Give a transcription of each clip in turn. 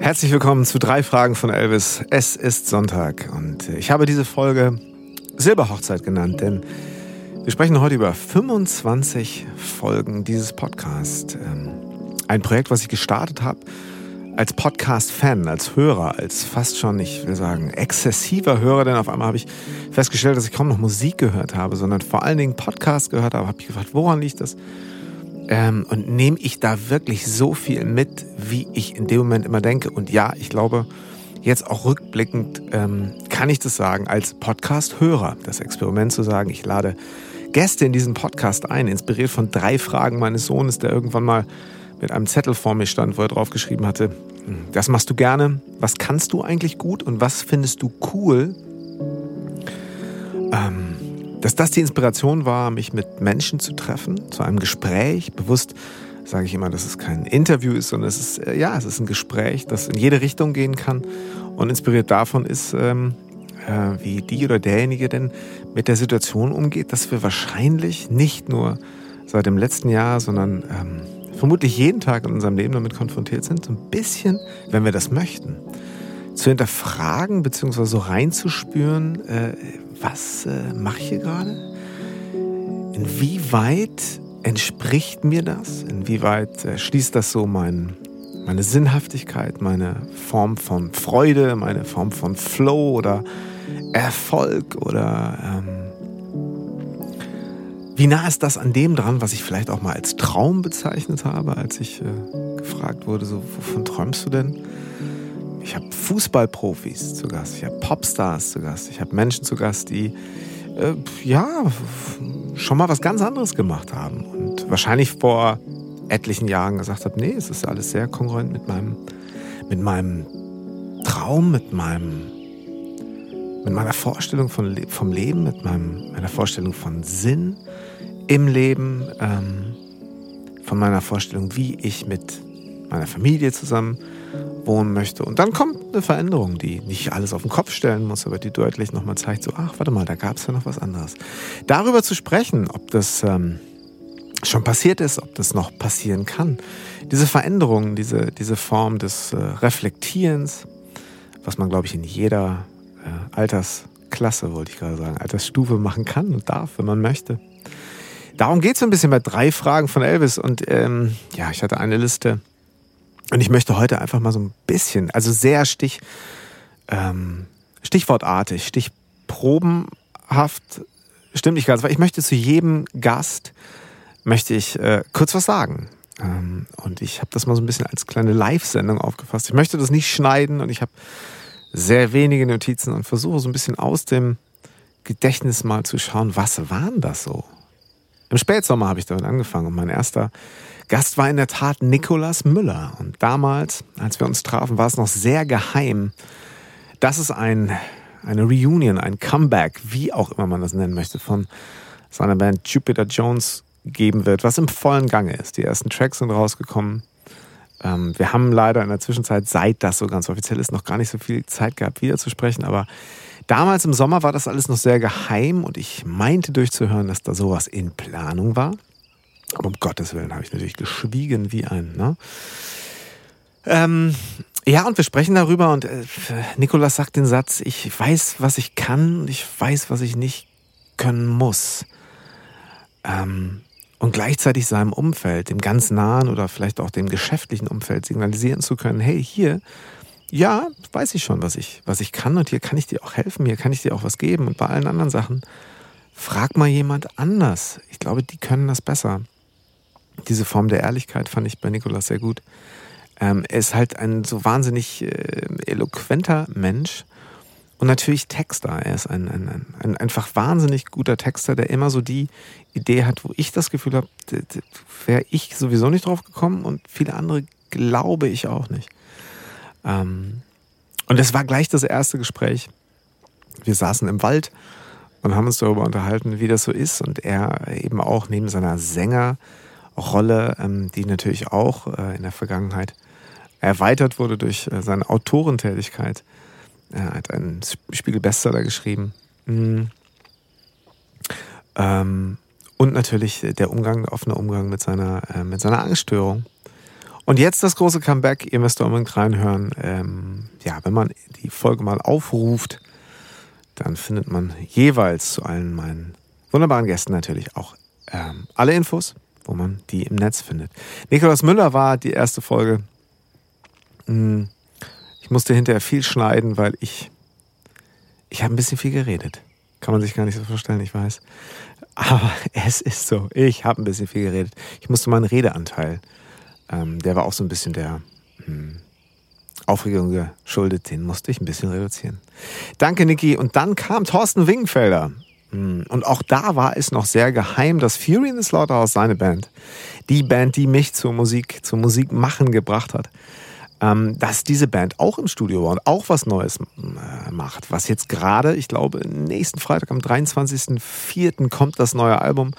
Herzlich willkommen zu drei Fragen von Elvis. Es ist Sonntag und ich habe diese Folge Silberhochzeit genannt, denn wir sprechen heute über 25 Folgen dieses Podcasts. Ähm, ein Projekt, was ich gestartet habe als Podcast-Fan, als Hörer, als fast schon, ich will sagen, exzessiver Hörer, denn auf einmal habe ich festgestellt, dass ich kaum noch Musik gehört habe, sondern vor allen Dingen Podcast gehört habe. Habe ich gefragt, woran liegt das? Ähm, und nehme ich da wirklich so viel mit, wie ich in dem Moment immer denke? Und ja, ich glaube, jetzt auch rückblickend ähm, kann ich das sagen, als Podcast-Hörer, das Experiment zu sagen, ich lade Gäste in diesen Podcast ein, inspiriert von drei Fragen meines Sohnes, der irgendwann mal mit einem Zettel vor mir stand, wo er drauf geschrieben hatte, hm, das machst du gerne, was kannst du eigentlich gut und was findest du cool? Ähm, dass das die Inspiration war, mich mit Menschen zu treffen, zu einem Gespräch. Bewusst sage ich immer, dass es kein Interview ist, sondern es ist, äh, ja, es ist ein Gespräch, das in jede Richtung gehen kann. Und inspiriert davon ist, ähm, äh, wie die oder derjenige denn mit der Situation umgeht, dass wir wahrscheinlich nicht nur seit dem letzten Jahr, sondern ähm, vermutlich jeden Tag in unserem Leben damit konfrontiert sind, so ein bisschen, wenn wir das möchten, zu hinterfragen bzw. so reinzuspüren, äh, was äh, mache ich hier gerade? Inwieweit entspricht mir das? Inwieweit äh, schließt das so mein, meine Sinnhaftigkeit, meine Form von Freude, meine Form von Flow oder Erfolg oder ähm, wie nah ist das an dem dran, was ich vielleicht auch mal als Traum bezeichnet habe, als ich äh, gefragt wurde, so wovon träumst du denn? Ich habe Fußballprofis zu Gast, ich habe Popstars zu Gast, ich habe Menschen zu Gast, die äh, ja schon mal was ganz anderes gemacht haben und wahrscheinlich vor etlichen Jahren gesagt habe, nee, es ist alles sehr kongruent mit meinem, mit meinem Traum, mit meinem, mit meiner Vorstellung von, vom Leben, mit meinem, meiner Vorstellung von Sinn im Leben, ähm, von meiner Vorstellung, wie ich mit meiner Familie zusammen wohnen möchte. Und dann kommt eine Veränderung, die nicht alles auf den Kopf stellen muss, aber die deutlich nochmal zeigt, so, ach, warte mal, da gab es ja noch was anderes. Darüber zu sprechen, ob das ähm, schon passiert ist, ob das noch passieren kann. Diese Veränderung, diese, diese Form des äh, Reflektierens, was man, glaube ich, in jeder äh, Altersklasse, wollte ich gerade sagen, Altersstufe machen kann und darf, wenn man möchte. Darum geht es ein bisschen bei drei Fragen von Elvis. Und ähm, ja, ich hatte eine Liste und ich möchte heute einfach mal so ein bisschen, also sehr stich, ähm, stichwortartig, stichprobenhaft, stimmt nicht ganz, weil ich möchte zu jedem Gast, möchte ich äh, kurz was sagen. Ähm, und ich habe das mal so ein bisschen als kleine Live-Sendung aufgefasst. Ich möchte das nicht schneiden und ich habe sehr wenige Notizen und versuche so ein bisschen aus dem Gedächtnis mal zu schauen, was waren das so? Im Spätsommer habe ich damit angefangen und mein erster Gast war in der Tat Nikolas Müller. Und damals, als wir uns trafen, war es noch sehr geheim, dass es ein, eine Reunion, ein Comeback, wie auch immer man das nennen möchte, von seiner Band Jupiter Jones geben wird, was im vollen Gange ist. Die ersten Tracks sind rausgekommen. Ähm, wir haben leider in der Zwischenzeit, seit das so ganz offiziell ist, noch gar nicht so viel Zeit gehabt, wieder zu sprechen. Aber damals im Sommer war das alles noch sehr geheim und ich meinte durchzuhören, dass da sowas in Planung war. Aber um Gottes Willen habe ich natürlich geschwiegen wie ein. Ne? Ähm, ja, und wir sprechen darüber und äh, Nikolas sagt den Satz, ich weiß, was ich kann und ich weiß, was ich nicht können muss. Ähm, und gleichzeitig seinem Umfeld, dem ganz nahen oder vielleicht auch dem geschäftlichen Umfeld signalisieren zu können, hey, hier, ja, weiß ich schon, was ich, was ich kann und hier kann ich dir auch helfen, hier kann ich dir auch was geben und bei allen anderen Sachen, frag mal jemand anders. Ich glaube, die können das besser diese Form der Ehrlichkeit fand ich bei Nikolas sehr gut. Ähm, er ist halt ein so wahnsinnig äh, eloquenter Mensch und natürlich Texter. Er ist ein, ein, ein, ein, einfach wahnsinnig guter Texter, der immer so die Idee hat, wo ich das Gefühl habe, wäre ich sowieso nicht drauf gekommen und viele andere glaube ich auch nicht. Ähm, und es war gleich das erste Gespräch. Wir saßen im Wald und haben uns darüber unterhalten, wie das so ist. Und er eben auch neben seiner Sänger- Rolle, ähm, die natürlich auch äh, in der Vergangenheit erweitert wurde durch äh, seine Autorentätigkeit. Er hat einen Spiegel-Bestseller geschrieben. Mhm. Ähm, und natürlich der Umgang, der offene Umgang mit seiner, äh, mit seiner Angststörung. Und jetzt das große Comeback. Ihr müsst unbedingt reinhören. Ähm, ja, wenn man die Folge mal aufruft, dann findet man jeweils zu allen meinen wunderbaren Gästen natürlich auch ähm, alle Infos, wo man die im Netz findet. Nikolaus Müller war die erste Folge. Hm, ich musste hinterher viel schneiden, weil ich ich habe ein bisschen viel geredet. Kann man sich gar nicht so vorstellen, ich weiß. Aber es ist so. Ich habe ein bisschen viel geredet. Ich musste meinen Redeanteil, ähm, der war auch so ein bisschen der hm, Aufregung geschuldet, den musste ich ein bisschen reduzieren. Danke, Niki. Und dann kam Thorsten Wingenfelder. Hm, und auch da war es noch sehr geheim, dass Fury in the Slaughterhouse, seine Band, die Band, die mich zur Musik, zum Musikmachen gebracht hat, ähm, dass diese Band auch im Studio war und auch was Neues äh, macht. Was jetzt gerade, ich glaube, nächsten Freitag am 23.04. kommt das neue Album.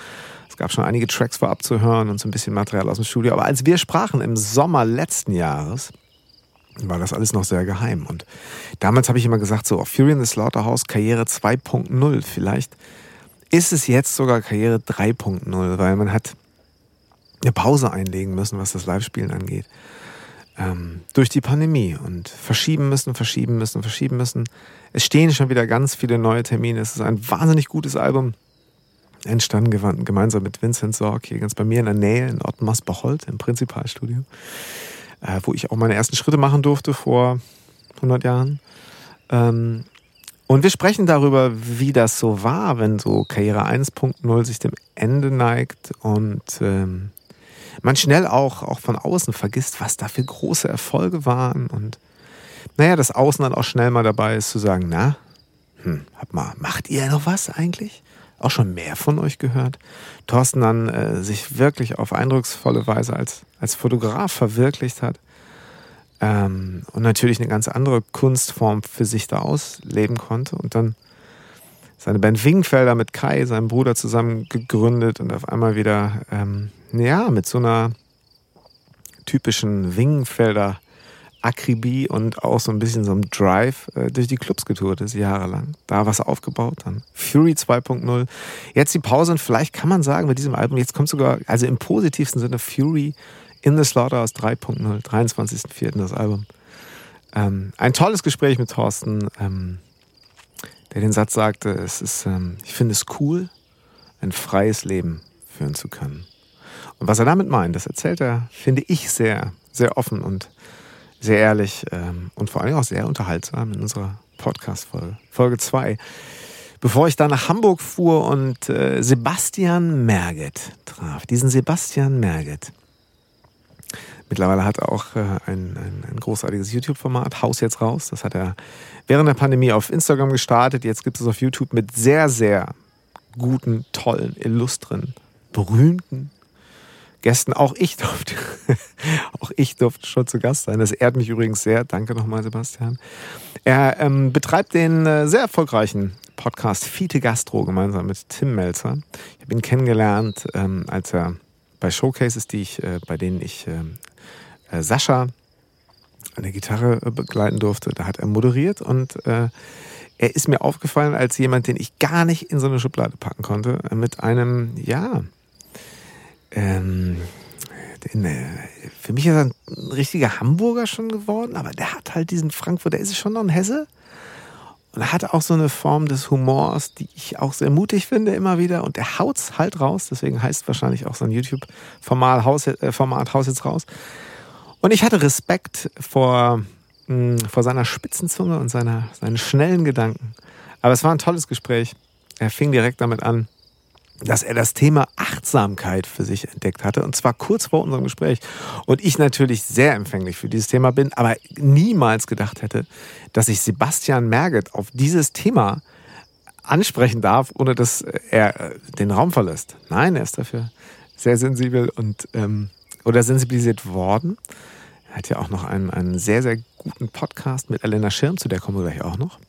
Es gab schon einige Tracks vorab zu hören und so ein bisschen Material aus dem Studio. Aber als wir sprachen im Sommer letzten Jahres, war das alles noch sehr geheim. Und damals habe ich immer gesagt, so Fury in the Slaughterhouse, Karriere 2.0. Vielleicht ist es jetzt sogar Karriere 3.0, weil man hat eine Pause einlegen müssen, was das Live-Spielen angeht ähm, durch die Pandemie und verschieben müssen, verschieben müssen, verschieben müssen. Es stehen schon wieder ganz viele neue Termine. Es ist ein wahnsinnig gutes Album. Entstanden gemeinsam mit Vincent Sorg hier ganz bei mir in der Nähe in Ottmarsbach-Holt im Prinzipalstudio, äh, wo ich auch meine ersten Schritte machen durfte vor 100 Jahren. Ähm, und wir sprechen darüber, wie das so war, wenn so Karriere 1.0 sich dem Ende neigt und ähm, man schnell auch, auch von außen vergisst, was da für große Erfolge waren und naja, das Außen dann auch schnell mal dabei ist zu sagen, na, hm, hab mal, macht ihr noch was eigentlich? Auch schon mehr von euch gehört. Thorsten dann äh, sich wirklich auf eindrucksvolle Weise als, als Fotograf verwirklicht hat ähm, und natürlich eine ganz andere Kunstform für sich da ausleben konnte und dann seine Band Wingfelder mit Kai, seinem Bruder, zusammen gegründet und auf einmal wieder ähm, ja, mit so einer typischen Wingenfelder Akribie und auch so ein bisschen so einem Drive äh, durch die Clubs getourt ist, jahrelang. Da was aufgebaut, dann Fury 2.0. Jetzt die Pause und vielleicht kann man sagen, mit diesem Album, jetzt kommt sogar, also im positivsten Sinne, Fury in the Slaughterhouse 3.0, 23.04. das Album. Ähm, ein tolles Gespräch mit Thorsten, ähm, der den Satz sagte, es ist, ähm, ich finde es cool, ein freies Leben führen zu können. Und was er damit meint, das erzählt er, finde ich, sehr, sehr offen und sehr ehrlich ähm, und vor allem auch sehr unterhaltsam in unserer Podcast-Folge, Folge 2. Bevor ich da nach Hamburg fuhr und äh, Sebastian Merget traf, diesen Sebastian Merget. Mittlerweile hat er auch äh, ein, ein, ein, großartiges YouTube-Format, Haus jetzt raus. Das hat er während der Pandemie auf Instagram gestartet. Jetzt gibt es auf YouTube mit sehr, sehr guten, tollen, illustren, berühmten Gästen. Auch ich durfte, auch ich durfte schon zu Gast sein. Das ehrt mich übrigens sehr. Danke nochmal, Sebastian. Er ähm, betreibt den äh, sehr erfolgreichen Podcast Fiete Gastro gemeinsam mit Tim Melzer. Ich habe ihn kennengelernt, ähm, als er bei Showcases, die ich, äh, bei denen ich ähm, äh, Sascha an der Gitarre äh, begleiten durfte, da hat er moderiert und äh, er ist mir aufgefallen als jemand, den ich gar nicht in so eine Schublade packen konnte, äh, mit einem, ja, ähm, äh, für mich ist er ein richtiger Hamburger schon geworden, aber der hat halt diesen Frankfurt, der ist schon noch ein Hesse. Und er hat auch so eine Form des Humors, die ich auch sehr mutig finde immer wieder. Und der haut's halt raus. Deswegen heißt wahrscheinlich auch sein YouTube-Format Haus, äh, Format Haus jetzt raus. Und ich hatte Respekt vor, mh, hm, vor seiner Spitzenzunge und seiner, seinen schnellen Gedanken. Aber es war ein tolles Gespräch. Er fing direkt damit an, dass er das Thema Achtsamkeit für sich entdeckt hatte und zwar kurz vor unserem Gespräch. Und ich natürlich sehr empfänglich für dieses Thema bin, aber niemals gedacht hätte, dass ich Sebastian Merget auf dieses Thema ansprechen darf, ohne dass er den Raum verlässt. Nein, er ist dafür sehr sensibel und ähm, oder sensibilisiert worden. Er hat ja auch noch einen, einen sehr, sehr guten Podcast mit Elena Schirm, zu der kommen wir gleich auch noch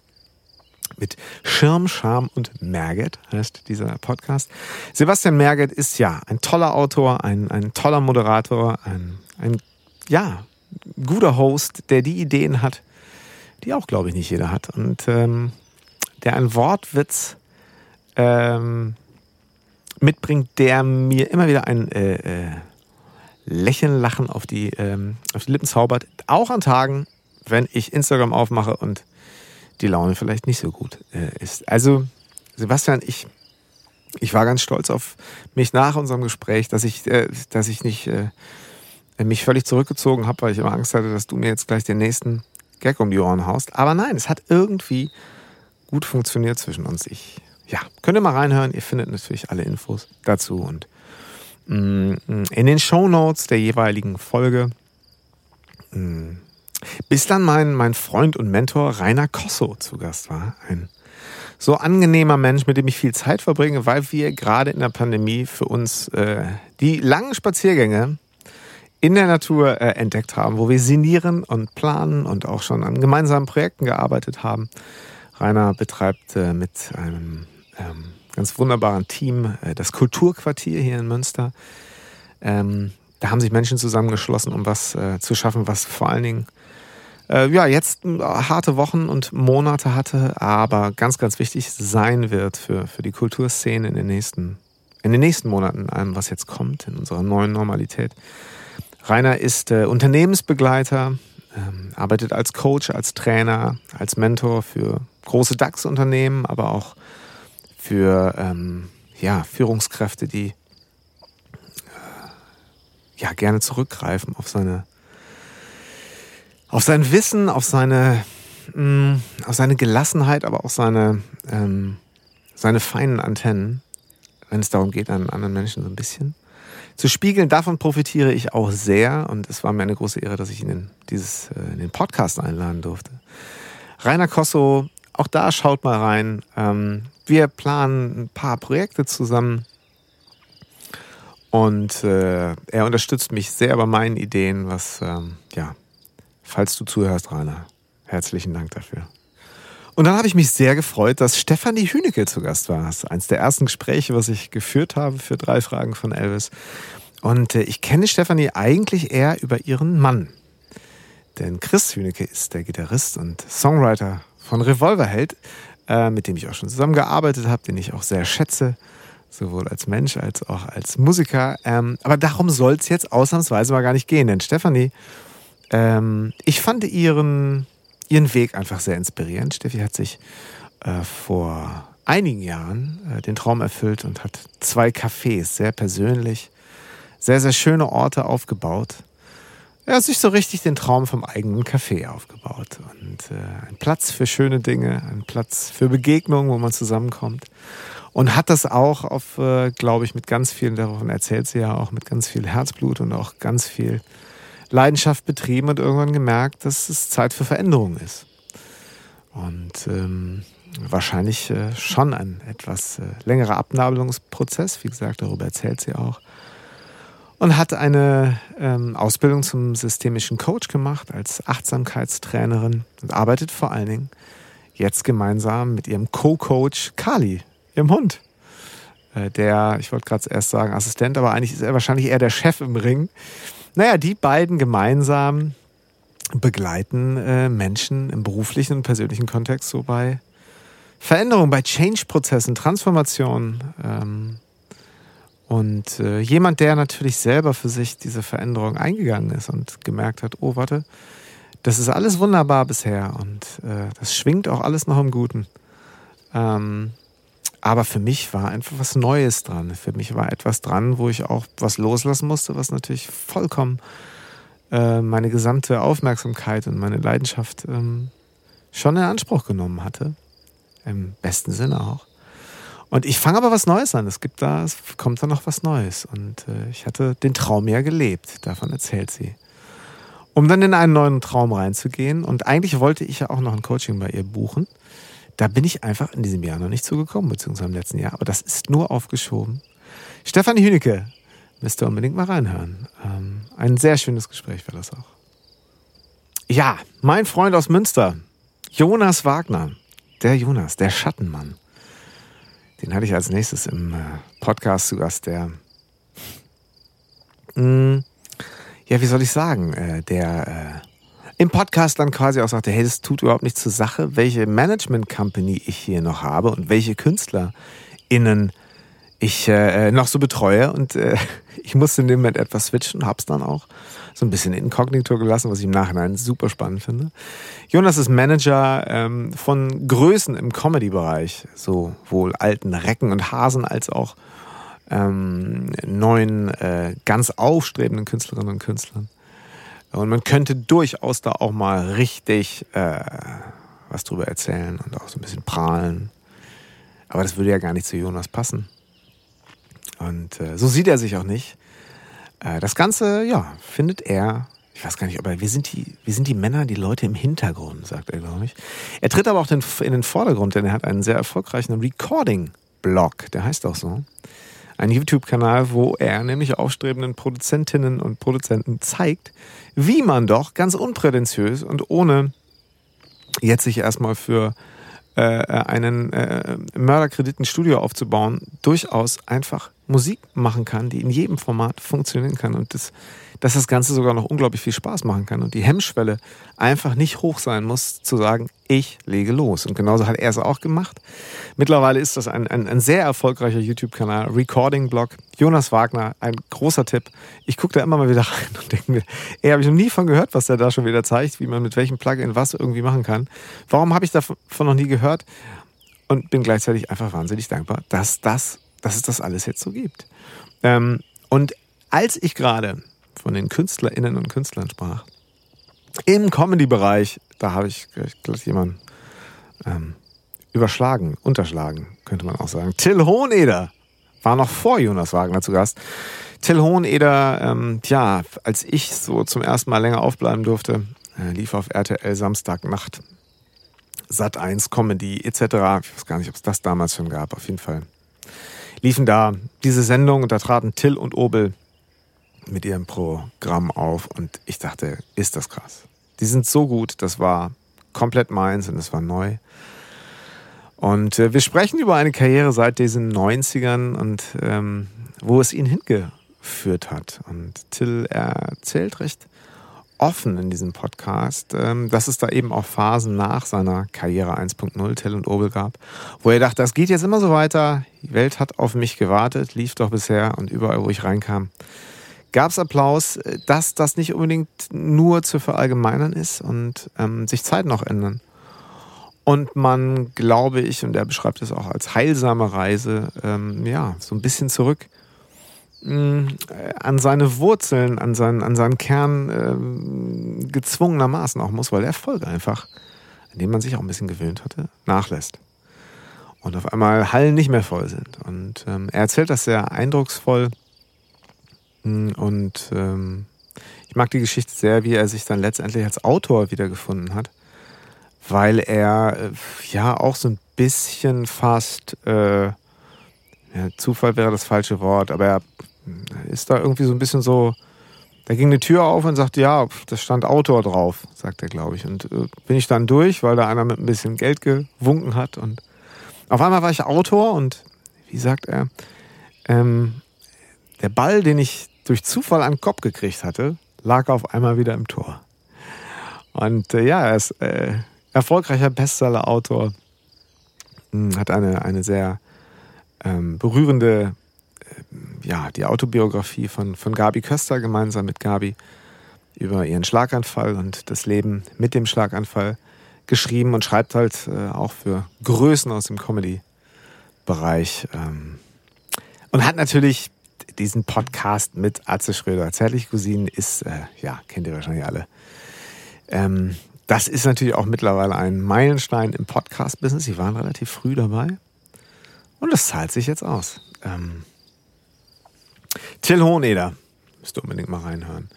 mit Schirm, Scham und Merget heißt dieser Podcast. Sebastian Merget ist ja ein toller Autor, ein, ein toller Moderator, ein, ein ja, guter Host, der die Ideen hat, die auch, glaube ich, nicht jeder hat. Und ähm, der einen Wortwitz ähm, mitbringt, der mir immer wieder ein äh, äh, Lächeln, Lachen auf die, ähm, auf die Lippen zaubert. Auch an Tagen, wenn ich Instagram aufmache und die Laune vielleicht nicht so gut äh, ist. Also, Sebastian, ich, ich war ganz stolz auf mich nach unserem Gespräch, dass ich, äh, dass ich nicht äh, mich völlig zurückgezogen habe, weil ich immer Angst hatte, dass du mir jetzt gleich den nächsten Gag um die Ohren haust. Aber nein, es hat irgendwie gut funktioniert zwischen uns. Ich, ja, könnt ihr mal reinhören. Ihr findet natürlich alle Infos dazu und mm, in den Show Notes der jeweiligen Folge. Bis dann mein, mein Freund und Mentor Rainer Kosso zu Gast war. Ein so angenehmer Mensch, mit dem ich viel Zeit verbringe, weil wir gerade in der Pandemie für uns äh, die langen Spaziergänge in der Natur äh, entdeckt haben, wo wir sinnieren und planen und auch schon an gemeinsamen Projekten gearbeitet haben. Rainer betreibt äh, mit einem ähm, ganz wunderbaren Team äh, das Kulturquartier hier in Münster. Ähm, da haben sich Menschen zusammengeschlossen, um was äh, zu schaffen, was vor allen Dingen ja jetzt äh, harte Wochen und Monate hatte, aber ganz, ganz wichtig sein wird für, für die Kulturszene in den nächsten, in den nächsten Monaten, allem, was jetzt kommt, in unserer neuen Normalität. Rainer ist äh, Unternehmensbegleiter, ähm, arbeitet als Coach, als Trainer, als Mentor für große DAX-Unternehmen, aber auch für ähm, ja, Führungskräfte, die äh, ja, gerne zurückgreifen auf seine auf sein Wissen, auf seine, mh, mm, auf seine Gelassenheit, aber auch seine, ähm, seine feinen Antennen, wenn es darum geht, einen anderen Menschen so ein bisschen zu spiegeln. Davon profitiere ich auch sehr und es war mir eine große Ehre, dass ich ihn in, dieses, äh, in den Podcast einladen durfte. Rainer Kosso, auch da schaut mal rein. Ähm, wir planen ein paar Projekte zusammen und äh, er unterstützt mich sehr bei meinen Ideen, was, ähm, ja, falls du zuhörst, Rainer, herzlichen Dank dafür. Und dann habe ich mich sehr gefreut, dass Stefanie Hünecke zu Gast war. Das ist eines der ersten Gespräche, was ich geführt habe für drei Fragen von Elvis. Und äh, ich kenne Stefanie eigentlich eher über ihren Mann. Denn Chris Hünecke ist der Gitarrist und Songwriter von Revolverheld, äh, mit dem ich auch schon zusammengearbeitet habe, den ich auch sehr schätze, sowohl als Mensch als auch als Musiker. Ähm, aber darum soll es jetzt ausnahmsweise mal gar nicht gehen, denn Stefanie, ähm, ich fand ihren ihren Weg einfach sehr inspirierend. Steffi hat sich äh, vor einigen Jahren äh, den Traum erfüllt und hat zwei Cafés, sehr persönlich, sehr, sehr schöne Orte aufgebaut. Er hat sich so richtig den Traum vom eigenen Café aufgebaut. Und äh, ein Platz für schöne Dinge, ein Platz für Begegnungen, wo man zusammenkommt. Und hat das auch auf, äh, glaube ich, mit ganz vielen, davon erzählt sie ja auch, mit ganz viel Herzblut und auch ganz viel Leidenschaft betrieben und irgendwann gemerkt, dass es Zeit für Veränderung ist. Und ähm, wahrscheinlich äh, schon ein etwas äh, längerer Abnabelungsprozess, wie gesagt, darüber erzählt sie auch. Und hat eine ähm, Ausbildung zum systemischen Coach gemacht als Achtsamkeitstrainerin und arbeitet vor allen Dingen jetzt gemeinsam mit ihrem Co-Coach Kali, ihrem Hund. Äh, der, ich wollte gerade erst sagen Assistent, aber eigentlich ist er wahrscheinlich eher der Chef im Ring naja, die beiden gemeinsam begleiten äh, Menschen im beruflichen und persönlichen Kontext so bei Veränderungen, bei Change-Prozessen, Transformationen. Ähm, und äh, jemand, der natürlich selber für sich diese Veränderung eingegangen ist und gemerkt hat, oh, warte, das ist alles wunderbar bisher und äh, das schwingt auch alles noch im Guten. Ähm, aber für mich war einfach was Neues dran. Für mich war etwas dran, wo ich auch was loslassen musste, was natürlich vollkommen äh, meine gesamte Aufmerksamkeit und meine Leidenschaft ähm, schon in Anspruch genommen hatte. Im besten Sinne auch. Und ich fange aber was Neues an. Es gibt da, es kommt da noch was Neues. Und äh, ich hatte den Traum ja gelebt. Davon erzählt sie. Um dann in einen neuen Traum reinzugehen. Und eigentlich wollte ich ja auch noch ein Coaching bei ihr buchen. Da bin ich einfach in diesem Jahr noch nicht zugekommen, beziehungsweise im letzten Jahr. Aber das ist nur aufgeschoben. Stefanie Hünecke, müsst ihr unbedingt mal reinhören. Ähm, ein sehr schönes Gespräch war das auch. Ja, mein Freund aus Münster, Jonas Wagner. Der Jonas, der Schattenmann. Den hatte ich als nächstes im äh, Podcast zu Gast, der, mh, mm, ja, wie soll ich sagen, äh, der äh, im Podcast dann quasi auch sagte, hey, das tut überhaupt nicht zur Sache, welche Management Company ich hier noch habe und welche KünstlerInnen ich äh, noch so betreue. Und äh, ich musste in dem Moment etwas switchen, hab's dann auch so ein bisschen inkognito gelassen, was ich im Nachhinein super spannend finde. Jonas ist Manager ähm, von Größen im Comedy-Bereich, sowohl alten Recken und Hasen als auch ähm, neuen, äh, ganz aufstrebenden Künstlerinnen und Künstlern. Und man könnte durchaus da auch mal richtig äh, was drüber erzählen und auch so ein bisschen prahlen. Aber das würde ja gar nicht zu Jonas passen. Und äh, so sieht er sich auch nicht. Äh, das Ganze, ja, findet er, ich weiß gar nicht, aber wir sind die, wir sind die Männer, die Leute im Hintergrund, sagt er, glaube ich. Er tritt aber auch in den Vordergrund, denn er hat einen sehr erfolgreichen Recording-Blog, der heißt auch so. Ein YouTube-Kanal, wo er nämlich aufstrebenden Produzentinnen und Produzenten zeigt, wie man doch ganz unprätentiös und ohne jetzt sich erstmal für äh, einen äh, Mörderkredit ein Studio aufzubauen, durchaus einfach Musik machen kann, die in jedem Format funktionieren kann und das, dass das Ganze sogar noch unglaublich viel Spaß machen kann und die Hemmschwelle einfach nicht hoch sein muss, zu sagen, ich lege los. Und genauso hat er es auch gemacht. Mittlerweile ist das ein, ein, ein sehr erfolgreicher YouTube-Kanal, Recording-Blog. Jonas Wagner, ein großer Tipp. Ich gucke da immer mal wieder rein und denke mir, ey, habe ich noch nie von gehört, was der da schon wieder zeigt, wie man mit welchem Plugin was irgendwie machen kann. Warum habe ich davon noch nie gehört? Und bin gleichzeitig einfach wahnsinnig dankbar, dass das dass es das alles jetzt so gibt. Ähm, und als ich gerade von den KünstlerInnen und Künstlern sprach, im Comedy-Bereich, da habe ich gleich jemanden ähm, überschlagen, unterschlagen, könnte man auch sagen. Till Hoheneder war noch vor Jonas Wagner zu Gast. Till Hoheneder, ähm, ja, als ich so zum ersten Mal länger aufbleiben durfte, äh, lief auf RTL Samstagnacht, Sat 1 Comedy etc. Ich weiß gar nicht, ob es das damals schon gab, auf jeden Fall liefen da diese Sendung und da traten Till und Obel mit ihrem Programm auf und ich dachte, ist das krass. Die sind so gut, das war komplett meins und es war neu. Und äh, wir sprechen über eine Karriere seit diesen 90ern und ähm, wo es ihn hingeführt hat. Und Till erzählt recht offen in diesem Podcast, ähm, dass es da eben auch Phasen nach seiner Karriere 1.0 Till und Obel gab, wo er dachte, das geht jetzt immer so weiter, die Welt hat auf mich gewartet, lief doch bisher und überall, wo ich reinkam, gab es Applaus, dass das nicht unbedingt nur zu verallgemeinern ist und ähm, sich Zeiten auch ändern. Und man, glaube ich, und er beschreibt es auch als heilsame Reise, ähm, ja, so ein bisschen zurück äh, an seine Wurzeln, an seinen, an seinen Kern äh, gezwungenermaßen auch muss, weil der Erfolg einfach, an dem man sich auch ein bisschen gewöhnt hatte, nachlässt. Und auf einmal Hallen nicht mehr voll sind. Und ähm, er erzählt das sehr eindrucksvoll. Und ähm, ich mag die Geschichte sehr, wie er sich dann letztendlich als Autor wiedergefunden hat, weil er äh, ja auch so ein bisschen fast, äh, ja, Zufall wäre das falsche Wort, aber er ist da irgendwie so ein bisschen so, da ging eine Tür auf und sagte, ja, das stand Autor drauf, sagt er, glaube ich. Und äh, bin ich dann durch, weil da einer mit ein bisschen Geld gewunken hat. Und auf einmal war ich Autor und wie sagt er, ähm, der Ball, den ich durch Zufall an den Kopf gekriegt hatte, lag auf einmal wieder im Tor. Und äh, ja, er ist äh, erfolgreicher Bestseller-Autor, hm, hat eine, eine sehr ähm, berührende ja, die Autobiografie von, von Gabi Köster gemeinsam mit Gabi über ihren Schlaganfall und das Leben mit dem Schlaganfall geschrieben und schreibt halt äh, auch für Größen aus dem Comedy-Bereich. Ähm, und hat natürlich diesen Podcast mit Atze Schröder. Zärtlich Cousinen ist, äh, ja, kennt ihr wahrscheinlich alle. Ähm, das ist natürlich auch mittlerweile ein Meilenstein im Podcast-Business. Sie waren relativ früh dabei. Und das zahlt sich jetzt aus. Ähm, Till Hohneder. Müsst ihr unbedingt mal reinhören.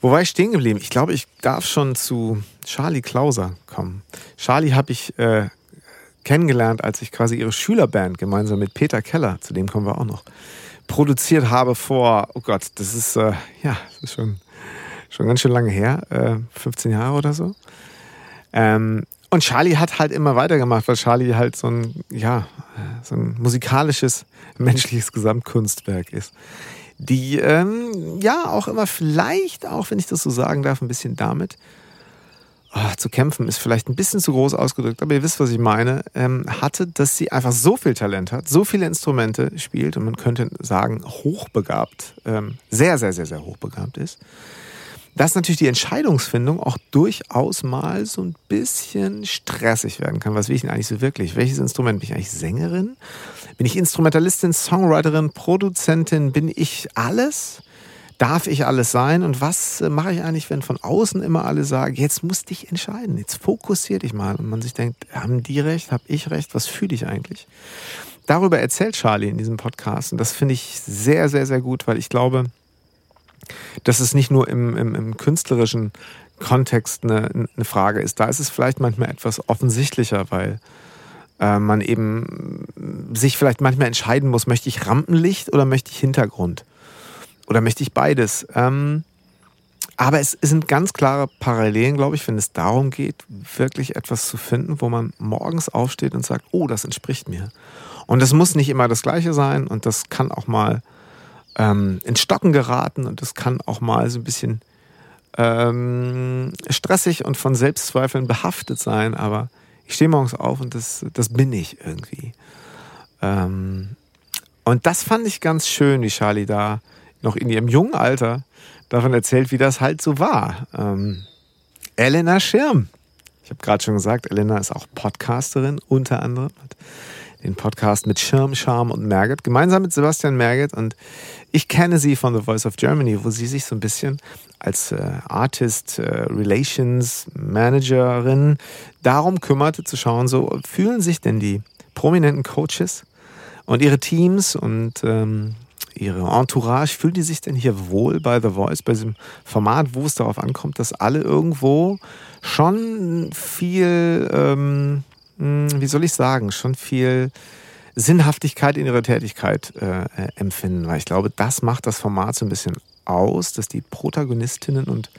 Wo war ich stehen geblieben? Ich glaube, ich darf schon zu Charlie Klauser kommen. Charlie habe ich äh, kennengelernt, als ich quasi ihre Schülerband gemeinsam mit Peter Keller, zu dem kommen wir auch noch, produziert habe vor, oh Gott, das ist, äh, ja, das ist schon, schon ganz schön lange her, äh, 15 Jahre oder so. Ähm, und Charlie hat halt immer weitergemacht, weil Charlie halt so ein, ja, so ein musikalisches, menschliches Gesamtkunstwerk ist. Die, ähm, ja, auch immer vielleicht, auch wenn ich das so sagen darf, ein bisschen damit oh, zu kämpfen ist vielleicht ein bisschen zu groß ausgedrückt, aber ihr wisst, was ich meine, ähm, hatte, dass sie einfach so viel Talent hat, so viele Instrumente spielt und man könnte sagen, hochbegabt, ähm, sehr, sehr, sehr, sehr hochbegabt ist, dass natürlich die Entscheidungsfindung auch durchaus mal so ein bisschen stressig werden kann. Was will ich denn eigentlich so wirklich? Welches Instrument? Bin ich eigentlich Sängerin? Bin ich Instrumentalistin, Songwriterin, Produzentin? Bin ich alles? darf ich alles sein und was äh, mache ich eigentlich, wenn von außen immer alle sagen, jetzt musst dich entscheiden, jetzt fokussier dich mal und man sich denkt, haben die recht, habe ich recht, was fühle ich eigentlich? Darüber erzählt Charlie in diesem Podcast und das finde ich sehr, sehr, sehr gut, weil ich glaube, dass es nicht nur im, im, im künstlerischen Kontext eine, eine Frage ist. Da ist es vielleicht manchmal etwas offensichtlicher, weil äh, man eben sich vielleicht manchmal entscheiden muss, möchte ich Rampenlicht oder möchte ich Hintergrund? Oder möchte ich beides? Ähm, aber es, es sind ganz klare Parallelen, glaube ich, wenn es darum geht, wirklich etwas zu finden, wo man morgens aufsteht und sagt, oh, das entspricht mir. Und das muss nicht immer das Gleiche sein und das kann auch mal ähm, ins Stocken geraten und das kann auch mal so ein bisschen ähm, stressig und von Selbstzweifeln behaftet sein, aber ich stehe morgens auf und das, das bin ich irgendwie. Ähm, und das fand ich ganz schön, wie Charlie da noch in ihrem jungen Alter davon erzählt, wie das halt so war. Ähm, Elena Schirm. Ich habe gerade schon gesagt, Elena ist auch Podcasterin, unter anderem. Hat den Podcast mit Schirm, Charme und Merget, gemeinsam mit Sebastian Merget. Und ich kenne sie von The Voice of Germany, wo sie sich so ein bisschen als äh, Artist äh, Relations Managerin darum kümmerte, zu schauen, so fühlen sich denn die prominenten Coaches und ihre Teams und ähm, ihre Entourage, fühlen die sich denn hier wohl bei The Voice, bei diesem Format, wo es darauf ankommt, dass alle irgendwo schon viel, ähm, hm, wie soll ich sagen, schon viel Sinnhaftigkeit in ihrer Tätigkeit äh, äh, empfinden, weil ich glaube, das macht das Format so ein bisschen aus, dass die Protagonistinnen und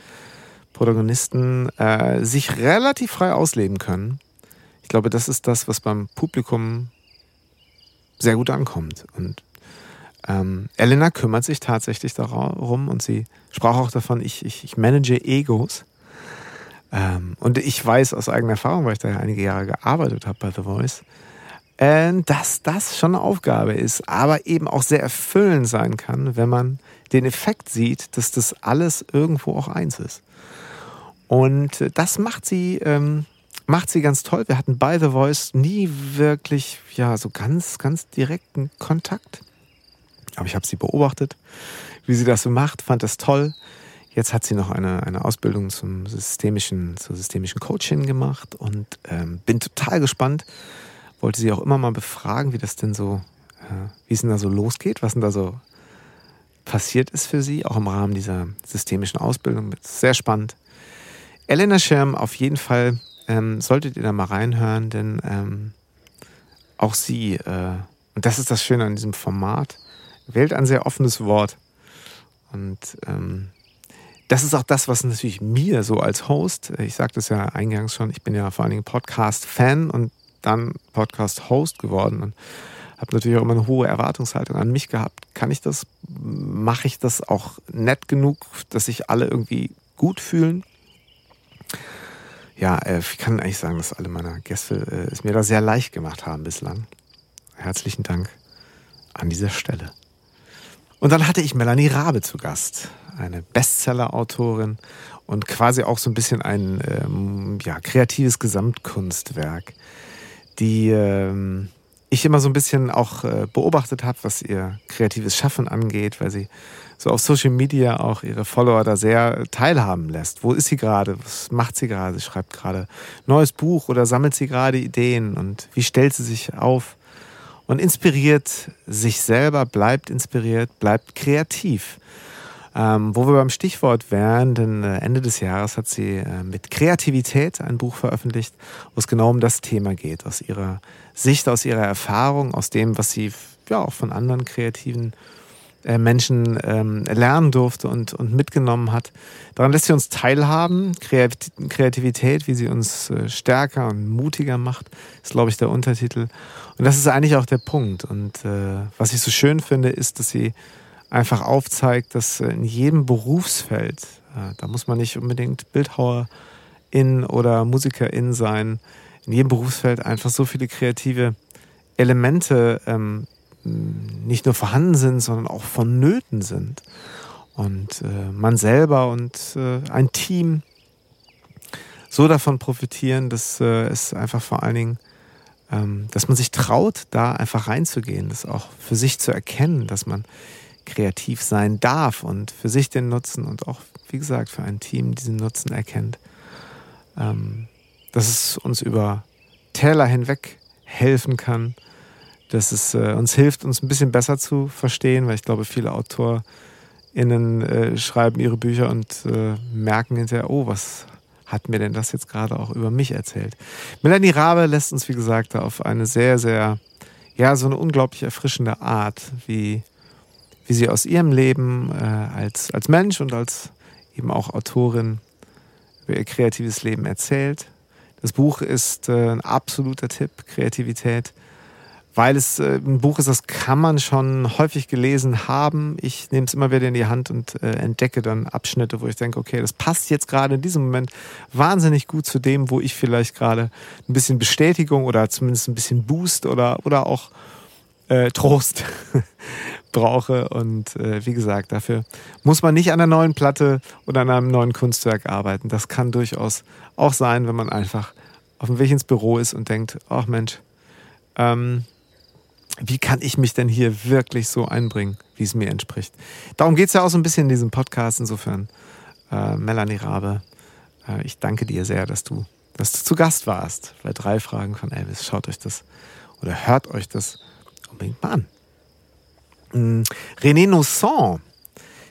Protagonisten äh, sich relativ frei ausleben können. Ich glaube, das ist das, was beim Publikum sehr gut ankommt. Und ähm, Elena kümmert sich tatsächlich darum und sie sprach auch davon, ich, ich, ich manage Egos. Ähm, und ich weiß aus eigener Erfahrung, weil ich da ja einige Jahre gearbeitet habe bei The Voice, dass das schon eine Aufgabe ist, aber eben auch sehr erfüllend sein kann, wenn man den Effekt sieht, dass das alles irgendwo auch eins ist. Und das macht sie, ähm, macht sie ganz toll. Wir hatten bei The Voice nie wirklich, ja, so ganz, ganz direkten Kontakt. Aber ich habe sie beobachtet, wie sie das so macht, fand das toll. Jetzt hat sie noch eine, eine Ausbildung zum systemischen, zur systemischen Coaching gemacht und ähm, bin total gespannt. Wollte sie auch immer mal befragen, wie das denn so, äh, wie es denn da so losgeht, was denn da so passiert ist für sie, auch im Rahmen dieser systemischen Ausbildung. Sehr spannend. Elena Scherm, auf jeden Fall ähm, solltet ihr da mal reinhören, denn ähm, auch sie, äh, und das ist das Schöne an diesem Format, wählt ein sehr offenes Wort. Und ähm, das ist auch das, was natürlich mir so als Host, ich sagte es ja eingangs schon, ich bin ja vor allen Dingen Podcast-Fan und dann Podcast-Host geworden und habe natürlich auch immer eine hohe Erwartungshaltung an mich gehabt. Kann ich das? Mache ich das auch nett genug, dass sich alle irgendwie gut fühlen? Ja, äh, ich kann eigentlich sagen, dass alle meiner Gäste äh, es mir da sehr leicht gemacht haben bislang. Herzlichen Dank an dieser Stelle. Und dann hatte ich Melanie Rabe zu Gast, eine Bestseller-Autorin und quasi auch so ein bisschen ein ähm, ja, kreatives Gesamtkunstwerk, die ähm, ich immer so ein bisschen auch äh, beobachtet habe, was ihr kreatives Schaffen angeht, weil sie so auf Social Media auch ihre Follower da sehr teilhaben lässt. Wo ist sie gerade? Was macht sie gerade? Sie schreibt gerade neues Buch oder sammelt sie gerade Ideen und wie stellt sie sich auf? und inspiriert sich selber, bleibt inspiriert, bleibt kreativ. Ähm, wo wir beim Stichwort wären, denn äh, Ende des Jahres hat sie äh, mit Kreativität ein Buch veröffentlicht, wo es genau um das Thema geht, aus ihrer Sicht, aus ihrer Erfahrung, aus dem, was sie ja auch von anderen kreativen äh, Menschen ähm, lernen durfte und, und mitgenommen hat. Daran lässt sie uns teilhaben. Kreativität, wie sie uns äh, stärker und mutiger macht, ist, glaube ich, der Untertitel. Und das ist eigentlich auch der Punkt. Und äh, was ich so schön finde, ist, dass sie einfach aufzeigt, dass in jedem Berufsfeld, äh, da muss man nicht unbedingt Bildhauerin oder Musikerin sein, in jedem Berufsfeld einfach so viele kreative Elemente ähm, nicht nur vorhanden sind, sondern auch vonnöten sind. Und äh, man selber und äh, ein Team so davon profitieren, dass äh, es einfach vor allen Dingen, ähm, dass man sich traut, da einfach reinzugehen, das auch für sich zu erkennen, dass man kreativ sein darf und für sich den Nutzen und auch, wie gesagt, für ein Team diesen Nutzen erkennt. Ähm, dass es uns über Täler hinweg helfen kann, dass es äh, uns hilft, uns ein bisschen besser zu verstehen, weil ich glaube, viele AutorInnen äh, schreiben ihre Bücher und äh, merken hinterher, oh, was hat mir denn das jetzt gerade auch über mich erzählt? Melanie Rabe lässt uns, wie gesagt, auf eine sehr, sehr, ja, so eine unglaublich erfrischende Art, wie, wie sie aus ihrem Leben äh, als, als Mensch und als eben auch Autorin über ihr kreatives Leben erzählt. Das Buch ist äh, ein absoluter Tipp, Kreativität weil es äh, ein Buch ist, das kann man schon häufig gelesen haben. Ich nehme es immer wieder in die Hand und äh, entdecke dann Abschnitte, wo ich denke, okay, das passt jetzt gerade in diesem Moment wahnsinnig gut zu dem, wo ich vielleicht gerade ein bisschen Bestätigung oder zumindest ein bisschen Boost oder, oder auch äh, Trost brauche. Und äh, wie gesagt, dafür muss man nicht an einer neuen Platte oder an einem neuen Kunstwerk arbeiten. Das kann durchaus auch sein, wenn man einfach auf dem Weg ins Büro ist und denkt, ach Mensch, ähm, wie kann ich mich denn hier wirklich so einbringen, wie es mir entspricht. Darum geht es ja auch so ein bisschen in diesem Podcast. Insofern, äh, Melanie Rabe, äh, ich danke dir sehr, dass du, dass du zu Gast warst bei drei Fragen von Elvis. Schaut euch das oder hört euch das unbedingt mal an. Mhm. René Nosson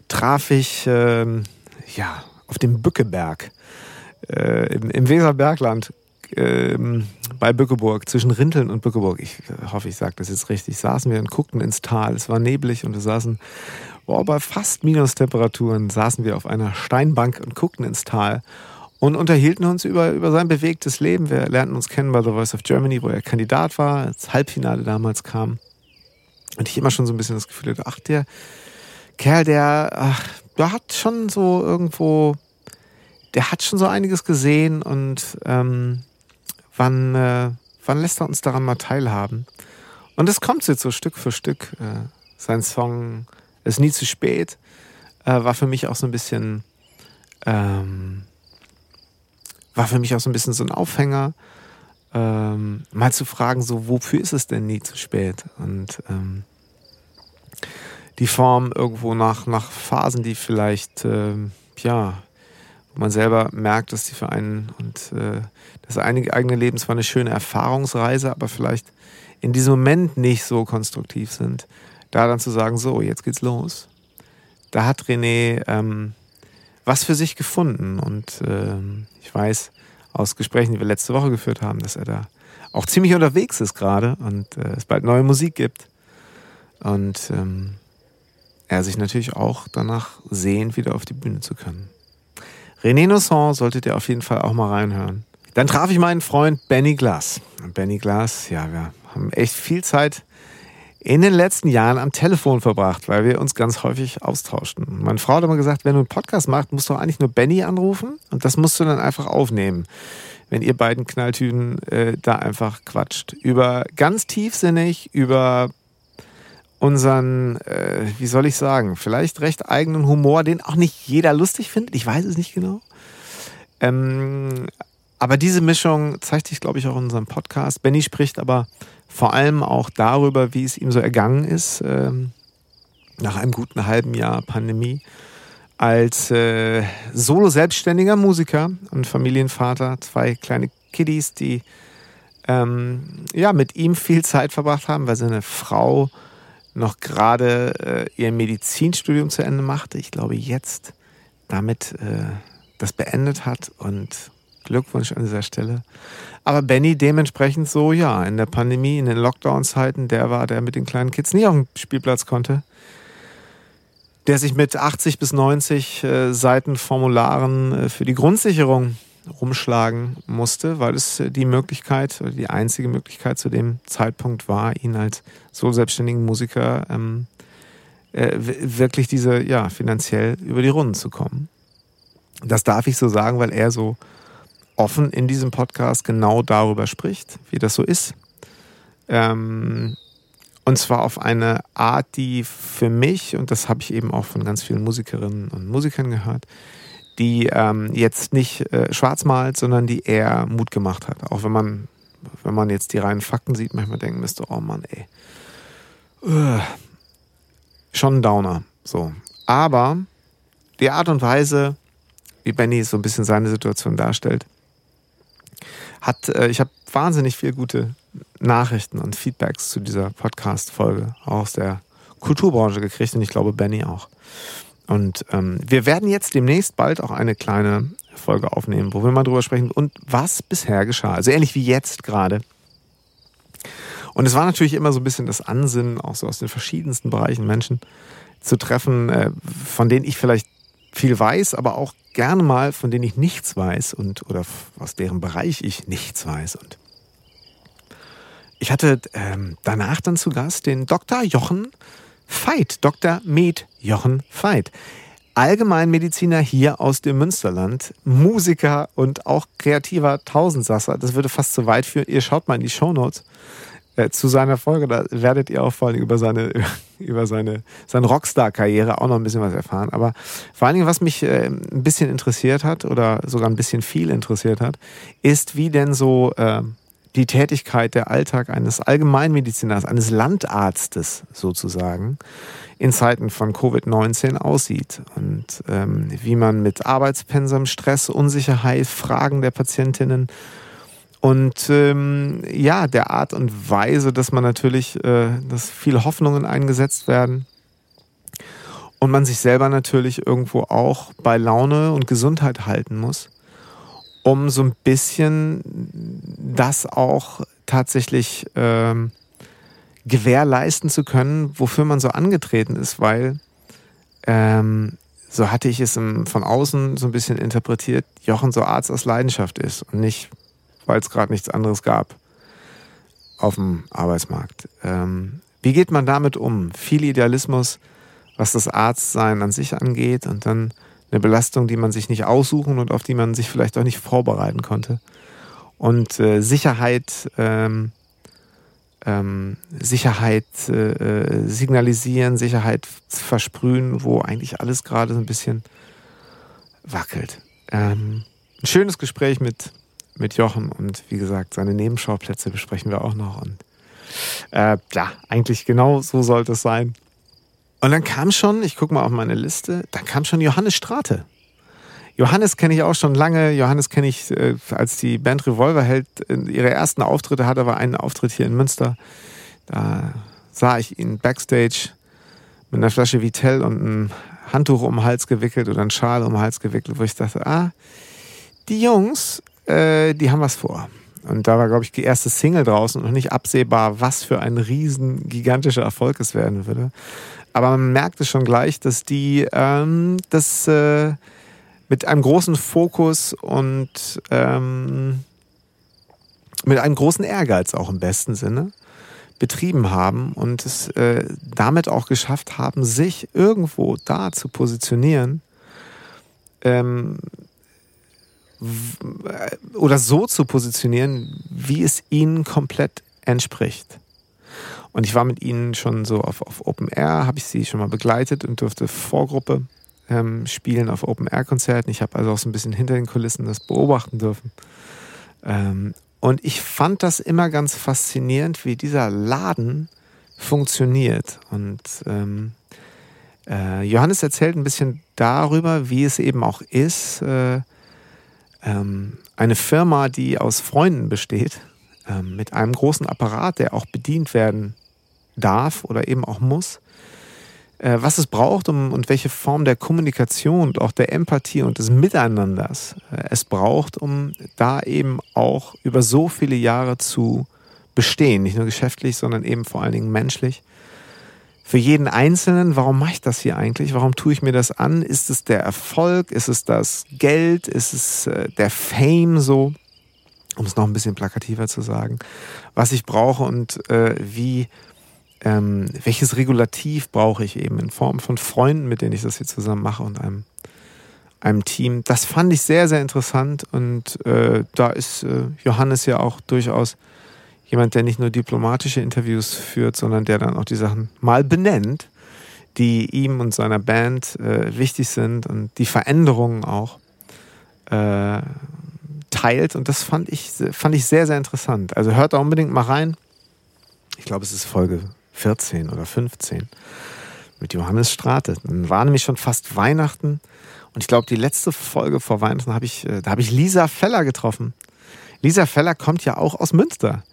traf ich äh, ja, auf dem Bückeberg äh, im, im Weserbergland ähm, bei Bückeburg, zwischen Rinteln und Bückeburg, ich hoffe, ich sage das jetzt richtig, saßen wir und guckten ins Tal. Es war neblig und wir saßen, boah, bei fast Minustemperaturen, saßen wir auf einer Steinbank und guckten ins Tal und unterhielten uns über, über sein bewegtes Leben. Wir lernten uns kennen bei The Voice of Germany, wo er Kandidat war, das Halbfinale damals kam. Und ich immer schon so ein bisschen das Gefühl hatte, ach, der Kerl, der, ach, der hat schon so irgendwo, der hat schon so einiges gesehen und ähm, wann, äh, wann lässt er uns daran mal teilhaben? Und es kommt jetzt so Stück für Stück. Äh, sein Song Ist nie zu spät äh, war für mich auch so ein bisschen, ähm, war für mich auch so ein bisschen so ein Aufhänger, ähm, mal zu fragen, so wofür ist es denn nie zu spät? Und ähm, die Form irgendwo nach, nach Phasen, die vielleicht, ähm, ja, wo man selber merkt, dass die für einen und äh, das eigene Leben zwar eine schöne Erfahrungsreise, aber vielleicht in diesem Moment nicht so konstruktiv sind, da dann zu sagen, so, jetzt geht's los. Da hat René ähm, was für sich gefunden und ähm, ich weiß aus Gesprächen, die wir letzte Woche geführt haben, dass er da auch ziemlich unterwegs ist gerade und äh, es bald neue Musik gibt und ähm, er sich natürlich auch danach sehnt, wieder auf die Bühne zu können. René Nosson solltet ihr auf jeden Fall auch mal reinhören. Dann traf ich meinen Freund Benny Glass. Und Benny Glass, ja, wir haben echt viel Zeit in den letzten Jahren am Telefon verbracht, weil wir uns ganz häufig austauschten. Meine Frau hat immer gesagt, wenn du einen Podcast machst, musst du eigentlich nur Benny anrufen und das musst du dann einfach aufnehmen, wenn ihr beiden Knalltüten äh, da einfach quatscht. Über ganz tiefsinnig, über unseren, äh, wie soll ich sagen, vielleicht recht eigenen Humor, den auch nicht jeder lustig findet. Ich weiß es nicht genau. Ähm, aber diese Mischung zeigt sich, glaube ich, auch in unserem Podcast. Benny spricht aber vor allem auch darüber, wie es ihm so ergangen ist, ähm, nach einem guten halben Jahr Pandemie, als äh, solo-selbstständiger Musiker und Familienvater, zwei kleine Kiddies, die ähm, ja, mit ihm viel Zeit verbracht haben, weil seine Frau noch gerade äh, ihr Medizinstudium zu Ende machte. Ich glaube, jetzt damit äh, das beendet hat und Glückwunsch an dieser Stelle. Aber Benny dementsprechend so, ja, in der Pandemie, in den Lockdown-Zeiten, der war, der mit den kleinen Kids nie auf den Spielplatz konnte. Der sich mit 80 bis 90 äh, Seiten Formularen äh, für die Grundsicherung rumschlagen musste, weil es die Möglichkeit oder die einzige Möglichkeit zu dem Zeitpunkt war, ihn als so selbstständigen Musiker ähm, äh, wirklich diese, ja, finanziell über die Runden zu kommen. Das darf ich so sagen, weil er so offen in diesem Podcast genau darüber spricht, wie das so ist. Ähm, und zwar auf eine Art, die für mich, und das habe ich eben auch von ganz vielen Musikerinnen und Musikern gehört, die ähm, jetzt nicht äh, schwarz malt, sondern die eher Mut gemacht hat. Auch wenn man, wenn man jetzt die reinen Fakten sieht, manchmal denken müsste, oh Mann, ey. Uh, schon ein Downer. So. Aber die Art und Weise, wie Benny so ein bisschen seine Situation darstellt, hat, äh, ich habe wahnsinnig viel gute Nachrichten und Feedbacks zu dieser Podcast-Folge aus der Kulturbranche gekriegt und ich glaube Benny auch. Und ähm, wir werden jetzt demnächst bald auch eine kleine Folge aufnehmen, wo wir mal drüber sprechen und was bisher geschah. Also ähnlich wie jetzt gerade. Und es war natürlich immer so ein bisschen das Ansinnen, auch so aus den verschiedensten Bereichen Menschen zu treffen, äh, von denen ich vielleicht viel weiß, aber auch gerne mal, von denen ich nichts weiß und oder aus deren Bereich ich nichts weiß. Und ich hatte ähm, danach dann zu Gast den Dr. Jochen Veit, Dr. Med Jochen Veit. Allgemeinmediziner hier aus dem Münsterland, Musiker und auch kreativer Tausendsasser. Das würde fast zu weit führen. Ihr schaut mal in die Shownotes äh, zu seiner Folge, da werdet ihr auch vor allem über seine, über seine, seine Rockstar-Karriere auch noch ein bisschen was erfahren. Aber vor allen Dingen, was mich äh, ein bisschen interessiert hat oder sogar ein bisschen viel interessiert hat, ist, wie denn so äh, die Tätigkeit, der Alltag eines Allgemeinmediziners, eines Landarztes sozusagen, in Zeiten von Covid-19 aussieht und ähm, wie man mit Arbeitspensum, Stress, Unsicherheit, Fragen der Patientinnen und ähm, ja, der Art und Weise, dass man natürlich, äh, dass viele Hoffnungen eingesetzt werden und man sich selber natürlich irgendwo auch bei Laune und Gesundheit halten muss, um so ein bisschen das auch tatsächlich ähm, gewährleisten zu können, wofür man so angetreten ist, weil ähm, so hatte ich es im, von außen so ein bisschen interpretiert, Jochen so Arzt aus Leidenschaft ist und nicht weil es gerade nichts anderes gab auf dem Arbeitsmarkt. Ähm, wie geht man damit um? Viel Idealismus, was das Arztsein an sich angeht und dann eine Belastung, die man sich nicht aussuchen und auf die man sich vielleicht auch nicht vorbereiten konnte. Und äh, Sicherheit, ähm, ähm, Sicherheit äh, äh signalisieren, Sicherheit versprühen, wo eigentlich alles gerade so ein bisschen wackelt. Ähm, ein schönes Gespräch mit mit Jochen und wie gesagt, seine Nebenschauplätze besprechen wir auch noch. Und äh, ja, eigentlich genau so sollte es sein. Und dann kam schon, ich gucke mal auf meine Liste, dann kam schon Johannes Strate. Johannes kenne ich auch schon lange. Johannes kenne ich, äh, als die Band Revolverheld ihre ersten Auftritte hatte, war ein Auftritt hier in Münster. Da sah ich ihn backstage mit einer Flasche Vitell und einem Handtuch um den Hals gewickelt oder einen Schal um den Hals gewickelt, wo ich dachte, ah, die Jungs, äh, die haben was vor. Und da war, glaube ich, die erste Single draußen und noch nicht absehbar, was für ein riesen gigantischer Erfolg es werden würde. Aber man merkte schon gleich, dass die ähm, das äh, mit einem großen Fokus und ähm, mit einem großen Ehrgeiz auch im besten Sinne betrieben haben und es äh, damit auch geschafft haben, sich irgendwo da zu positionieren, ähm, oder so zu positionieren, wie es ihnen komplett entspricht. Und ich war mit ihnen schon so auf, auf Open Air, habe ich sie schon mal begleitet und durfte Vorgruppe ähm, spielen auf Open Air Konzerten. Ich habe also auch so ein bisschen hinter den Kulissen das beobachten dürfen. Ähm, und ich fand das immer ganz faszinierend, wie dieser Laden funktioniert. Und ähm, äh, Johannes erzählt ein bisschen darüber, wie es eben auch ist, äh, ähm, eine Firma, die aus Freunden besteht, ähm, mit einem großen Apparat, der auch bedient werden darf oder eben auch muss, äh, was es braucht um, und welche Form der Kommunikation und auch der Empathie und des Miteinanders äh, es braucht, um da eben auch über so viele Jahre zu bestehen, nicht nur geschäftlich, sondern eben vor allen Dingen menschlich für jeden Einzelnen, warum mache ich das hier eigentlich? Warum tue ich mir das an? Ist es der Erfolg? Ist es das Geld? Ist es äh, der Fame so? Um es noch ein bisschen plakativer zu sagen, was ich brauche und äh, wie, ähm, welches Regulativ brauche ich eben in Form von Freunden, mit denen ich das hier zusammen mache und einem, einem Team. Das fand ich sehr, sehr interessant und äh, da ist äh, Johannes ja auch durchaus jemand, der nicht nur diplomatische Interviews führt, sondern der dann auch die Sachen mal benennt, die ihm und seiner Band äh, wichtig sind und die Veränderungen auch äh, teilt. Und das fand ich, fand ich sehr, sehr interessant. Also hört da unbedingt mal rein. Ich glaube, es ist Folge 14 oder 15 mit Johannes Strate. Dann war nämlich schon fast Weihnachten. Und ich glaube, die letzte Folge vor Weihnachten habe ich, äh, da habe ich Lisa Feller getroffen. Lisa Feller kommt ja auch aus Münster.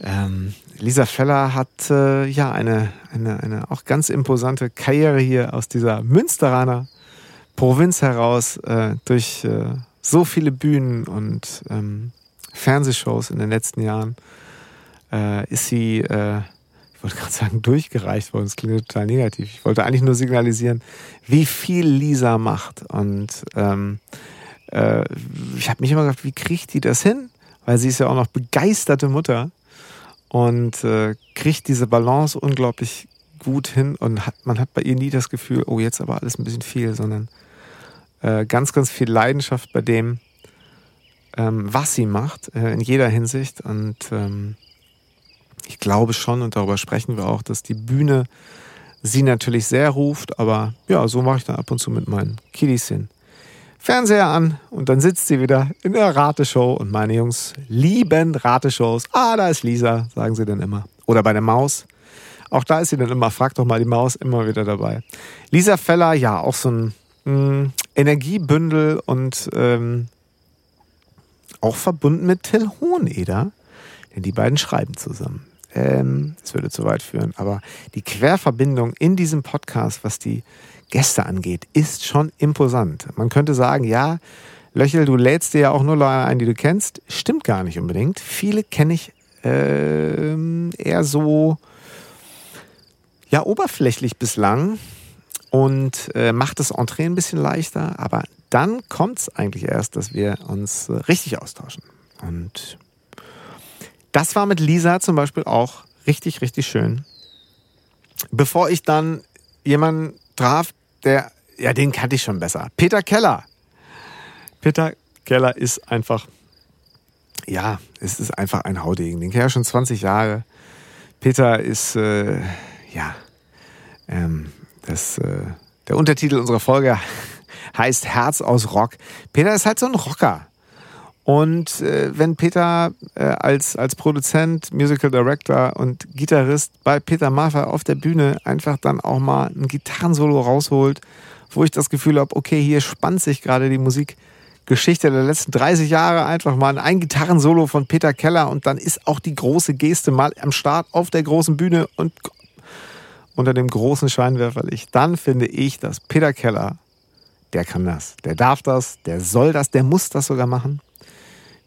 Ähm, Lisa Feller hat äh, ja eine, eine, eine auch ganz imposante Karriere hier aus dieser Münsteraner Provinz heraus äh, durch äh, so viele Bühnen und ähm, Fernsehshows in den letzten Jahren äh, ist sie, äh, ich wollte gerade sagen, durchgereicht worden. Das klingt total negativ. Ich wollte eigentlich nur signalisieren, wie viel Lisa macht. Und ähm, äh, ich habe mich immer gedacht, wie kriegt die das hin? Weil sie ist ja auch noch begeisterte Mutter und äh, kriegt diese Balance unglaublich gut hin und hat, man hat bei ihr nie das Gefühl, oh, jetzt aber alles ein bisschen viel, sondern äh, ganz, ganz viel Leidenschaft bei dem, ähm, was sie macht, äh, in jeder Hinsicht. Und ähm, ich glaube schon, und darüber sprechen wir auch, dass die Bühne sie natürlich sehr ruft, aber ja, so mache ich dann ab und zu mit meinen Kiddies hin. Fernseher an und dann sitzt sie wieder in der Rateshow und meine Jungs lieben Rateshows. Ah, da ist Lisa, sagen sie dann immer. Oder bei der Maus. Auch da ist sie dann immer, frag doch mal die Maus, immer wieder dabei. Lisa Feller, ja, auch so ein mh, hm, Energiebündel und ähm, auch verbunden mit Till Hoheneder, denn die beiden schreiben zusammen. Ähm, das würde zu weit führen, aber die Querverbindung in diesem Podcast, was die Gäste angeht, ist schon imposant. Man könnte sagen, ja, Löchel, du lädst dir ja auch nur Leute ein, die du kennst. Stimmt gar nicht unbedingt. Viele kenne ich äh, eher so, ja, oberflächlich bislang und äh, macht das Entree ein bisschen leichter. Aber dann kommt es eigentlich erst, dass wir uns äh, richtig austauschen. Und das war mit Lisa zum Beispiel auch richtig, richtig schön. Bevor ich dann jemanden traf, der, ja, den kannte ich schon besser. Peter Keller. Peter Keller ist einfach, ja, es ist einfach ein Haudegen. Den kenne ich ja schon 20 Jahre. Peter ist, äh, ja, ähm, das, äh, der Untertitel unserer Folge heißt Herz aus Rock. Peter ist halt so ein Rocker. Und äh, wenn Peter äh, als, als Produzent, Musical Director und Gitarrist bei Peter Maffay auf der Bühne einfach dann auch mal ein Gitarrensolo rausholt, wo ich das Gefühl habe, okay, hier spannt sich gerade die Musikgeschichte der letzten 30 Jahre einfach mal ein Gitarrensolo von Peter Keller und dann ist auch die große Geste mal am Start auf der großen Bühne und unter dem großen Scheinwerferlicht. Dann finde ich, dass Peter Keller, der kann das, der darf das, der soll das, der muss das sogar machen.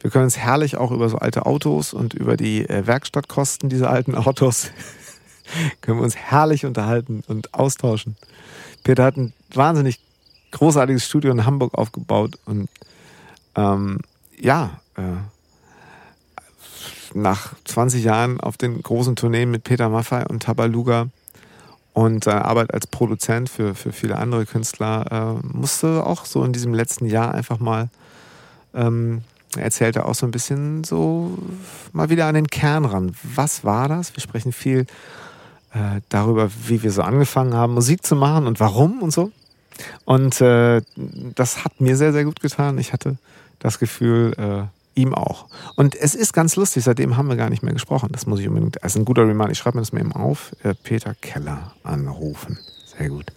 Wir können uns herrlich auch über so alte Autos und über die äh, Werkstattkosten dieser alten Autos können wir uns herrlich unterhalten und austauschen. Peter hat ein wahnsinnig großartiges Studio in Hamburg aufgebaut und ähm, ja, äh, nach 20 Jahren auf den großen Tourneen mit Peter Maffay und Tabaluga und seine Arbeit als Produzent für, für viele andere Künstler äh, musste auch so in diesem letzten Jahr einfach mal ähm, er erzählte auch so ein bisschen so mal wieder an den Kern ran. Was war das? Wir sprechen viel äh, darüber, wie wir so angefangen haben, Musik zu machen und warum und so. Und äh, das hat mir sehr, sehr gut getan. Ich hatte das Gefühl, äh, ihm auch. Und es ist ganz lustig, seitdem haben wir gar nicht mehr gesprochen. Das muss ich unbedingt, also ein guter Reminder, ich schreibe mir das mal eben auf, äh, Peter Keller anrufen. Sehr gut.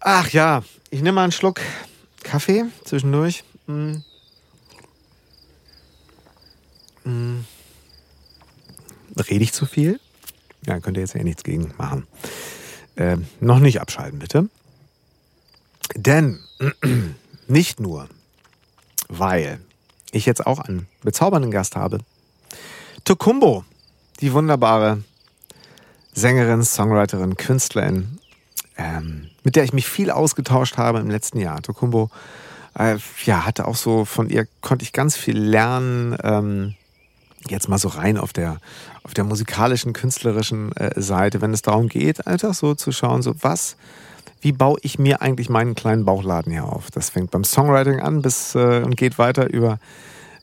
Ach ja, ich nehme mal einen Schluck Kaffee zwischendurch. Mm. Mm. Rede ich zu viel? Ja, könnt ihr jetzt ja nichts gegen machen. Äh, noch nicht abschalten, bitte. Denn nicht nur, weil ich jetzt auch einen bezaubernden Gast habe. Tokumbo, die wunderbare Sängerin, Songwriterin, Künstlerin, ähm, mit der ich mich viel ausgetauscht habe im letzten Jahr. Tokumbo äh, ja, hatte auch so von ihr konnte ich ganz viel lernen. Ähm, jetzt mal so rein auf der auf der musikalischen, künstlerischen äh, Seite, wenn es darum geht, einfach so zu schauen, so was, wie baue ich mir eigentlich meinen kleinen Bauchladen hier auf? Das fängt beim Songwriting an bis äh, und geht weiter über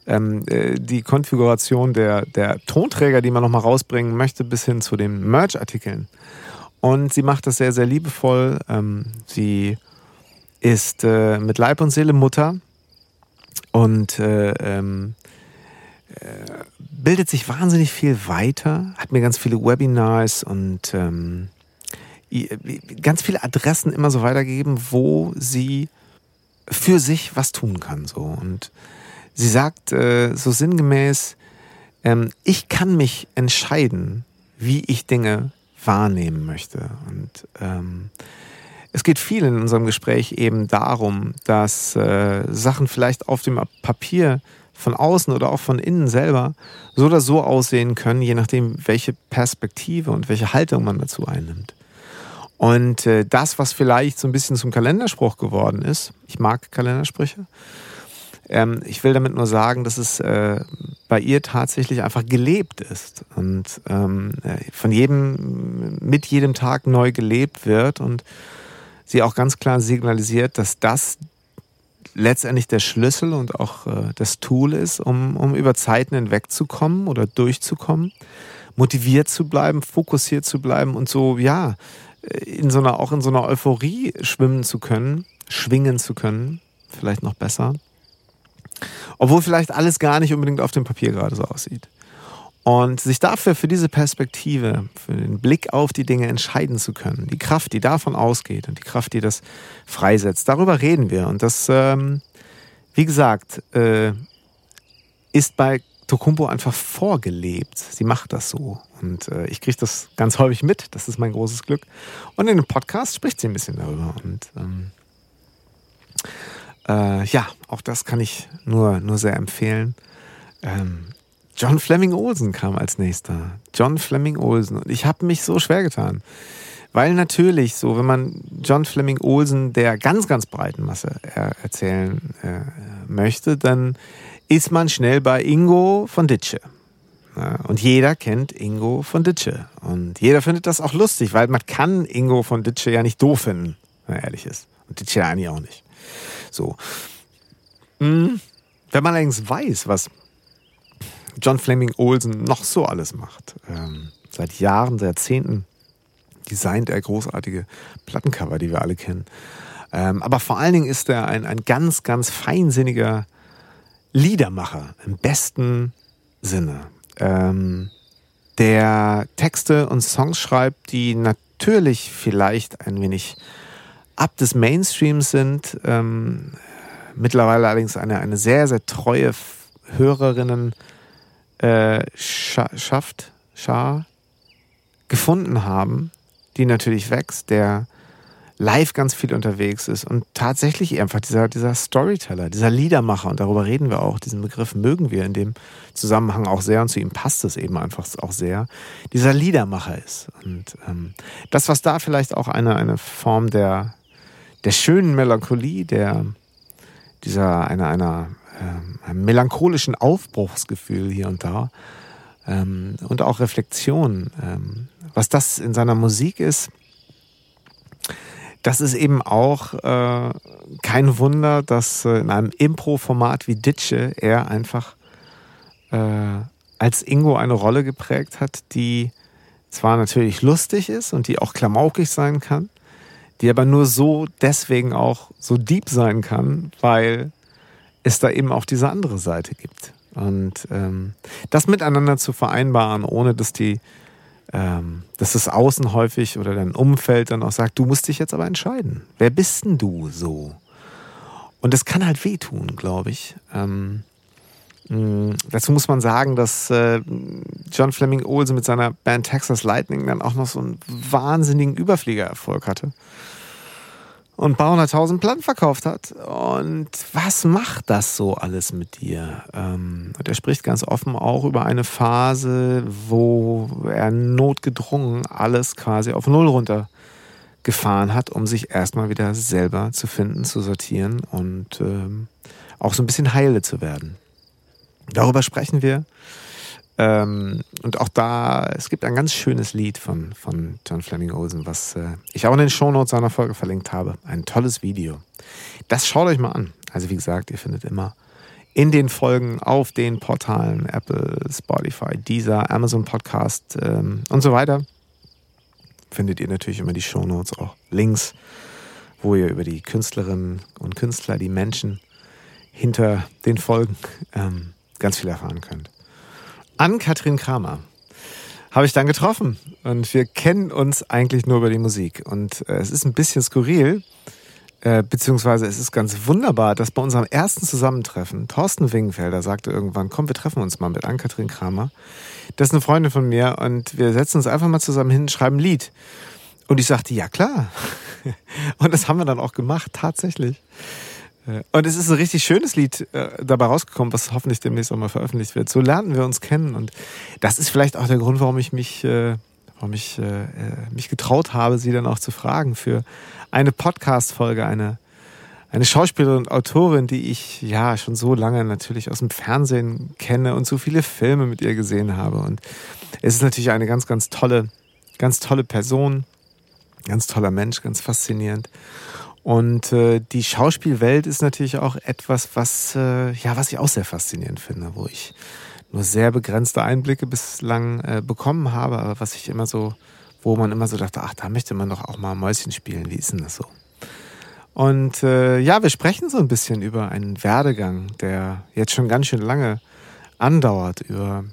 ähm, äh, die Konfiguration der, der Tonträger, die man nochmal rausbringen möchte, bis hin zu den Merch-Artikeln. Und sie macht das sehr, sehr liebevoll. Ähm, sie ist äh, mit Leib und Seele Mutter und äh, ähm, äh, bildet sich wahnsinnig viel weiter, hat mir ganz viele Webinars und ähm, ganz viele Adressen immer so weitergegeben, wo sie für sich was tun kann. So. Und sie sagt äh, so sinngemäß, ähm, ich kann mich entscheiden, wie ich Dinge wahrnehmen möchte. Und ähm, es geht viel in unserem Gespräch eben darum, dass äh, Sachen vielleicht auf dem Papier von außen oder auch von innen selber so oder so aussehen können, je nachdem, welche Perspektive und welche Haltung man dazu einnimmt. Und äh, das, was vielleicht so ein bisschen zum Kalenderspruch geworden ist, ich mag Kalendersprüche, ähm, ich will damit nur sagen, dass es äh, bei ihr tatsächlich einfach gelebt ist und ähm, äh, von jedem, mit jedem Tag neu gelebt wird und sie auch ganz klar signalisiert, dass das letztendlich der Schlüssel und auch äh, das Tool ist, um, um über Zeiten hinwegzukommen oder durchzukommen, motiviert zu bleiben, fokussiert zu bleiben und so, ja, in so einer, auch in so einer Euphorie schwimmen zu können, schwingen zu können, vielleicht noch besser. Obwohl vielleicht alles gar nicht unbedingt auf dem Papier gerade so aussieht. Und sich dafür, für diese Perspektive, für den Blick auf die Dinge entscheiden zu können, die Kraft, die davon ausgeht und die Kraft, die das freisetzt, darüber reden wir. Und das, ähm, wie gesagt, äh, ist bei Tokumbo einfach vorgelebt. Sie macht das so. Und äh, ich kriege das ganz häufig mit. Das ist mein großes Glück. Und in dem Podcast spricht sie ein bisschen darüber. Und ähm, äh, ja, auch das kann ich nur, nur sehr empfehlen. Ähm, John Fleming Olsen kam als nächster. John Fleming Olsen. Und ich habe mich so schwer getan. Weil natürlich so, wenn man John Fleming Olsen der ganz, ganz breiten Masse erzählen äh, möchte, dann ist man schnell bei Ingo von Ditsche. Und jeder kennt Ingo von Ditsche. Und jeder findet das auch lustig, weil man kann Ingo von Ditsche ja nicht doof finden, wenn er ehrlich ist. Und Ditsche eigentlich auch nicht. So. Hm. Wenn man allerdings weiß, was John Fleming Olsen noch so alles macht, ähm, seit Jahren, seit Jahrzehnten designt er großartige Plattencover, die wir alle kennen. Ähm, aber vor allen Dingen ist er ein, ein ganz, ganz feinsinniger Liedermacher im besten Sinne. Ähm, der Texte und Songs schreibt, die natürlich vielleicht ein wenig ab des Mainstreams sind. Ähm, mittlerweile allerdings eine, eine sehr, sehr treue Hörerinnen äh, schafft, Schar gefunden haben, die natürlich wächst, der live ganz viel unterwegs ist und tatsächlich einfach dieser, dieser Storyteller, dieser Liedermacher, und darüber reden wir auch, diesen Begriff mögen wir in dem Zusammenhang auch sehr und zu ihm passt es eben einfach auch sehr, dieser Liedermacher ist. Und ähm, das, was da vielleicht auch eine, eine Form der, der schönen Melancholie, der, dieser, einer, einer, einem melancholischen Aufbruchsgefühl hier und da ähm, und auch Reflexion, ähm, was das in seiner Musik ist, das ist eben auch äh, kein Wunder, dass äh, in einem Impro-Format wie Ditsche er einfach äh, als Ingo eine Rolle geprägt hat, die zwar natürlich lustig ist und die auch klamaukig sein kann, die aber nur so deswegen auch so deep sein kann, weil es da eben auch diese andere Seite gibt. Und ähm, das miteinander zu vereinbaren, ohne dass die ähm, dass das Außen häufig oder dein Umfeld dann auch sagt, du musst dich jetzt aber entscheiden. Wer bist denn du so? Und das kann halt wehtun, glaube ich. Ähm, mh, dazu muss man sagen, dass äh, John Fleming Olsen mit seiner Band Texas Lightning dann auch noch so einen wahnsinnigen Überfliegererfolg hatte und ein paar hunderttausend Platten verkauft hat. Und was macht das so alles mit dir? Ähm, und er spricht ganz offen auch über eine Phase, wo er notgedrungen alles quasi auf Null runtergefahren hat, um sich erstmal wieder selber zu finden, zu sortieren und ähm, auch so ein bisschen heile zu werden. Darüber sprechen wir. Äh, Ähm, und auch da, es gibt ein ganz schönes Lied von, von John Fleming Olsen, was äh, ich auch in den Shownotes seiner Folge verlinkt habe. Ein tolles Video. Das schaut euch mal an. Also wie gesagt, ihr findet immer in den Folgen auf den Portalen Apple, Spotify, Deezer, Amazon Podcast ähm, und so weiter findet ihr natürlich immer die Shownotes, auch Links, wo ihr über die Künstlerinnen und Künstler, die Menschen hinter den Folgen ähm, ganz viel erfahren könnt. An Katrin Kramer habe ich dann getroffen und wir kennen uns eigentlich nur über die Musik. Und äh, es ist ein bisschen skurril, äh, beziehungsweise es ist ganz wunderbar, dass bei unserem ersten Zusammentreffen Thorsten Wingenfelder sagte irgendwann, komm, wir treffen uns mal mit Ann-Kathrin Kramer. Das ist eine Freundin von mir und wir setzen uns einfach mal zusammen hin und schreiben ein Lied. Und ich sagte, ja klar. Und das haben wir dann auch gemacht, tatsächlich. Äh, und es ist ein richtig schönes Lied äh, dabei rausgekommen, was hoffentlich demnächst auch mal veröffentlicht wird. So lernten wir uns kennen. Und das ist vielleicht auch der Grund, warum ich mich, äh, warum ich mich getraut habe, sie dann auch zu fragen für eine Podcast-Folge, eine, eine Schauspielerin und Autorin, die ich ja schon so lange natürlich aus dem Fernsehen kenne und so viele Filme mit ihr gesehen habe. Und es ist natürlich eine ganz, ganz tolle, ganz tolle Person, ganz toller Mensch, ganz faszinierend. Und äh, die Schauspielwelt ist natürlich auch etwas, was, äh, ja, was ich auch sehr faszinierend finde, wo ich nur sehr begrenzte Einblicke bislang äh, bekommen habe, aber was ich immer so, wo man immer so dachte, ach, da möchte man doch auch mal Mäuschen spielen. Wie ist denn das so? Und äh, ja, wir sprechen so ein bisschen über einen Werdegang, der jetzt schon ganz schön lange andauert, über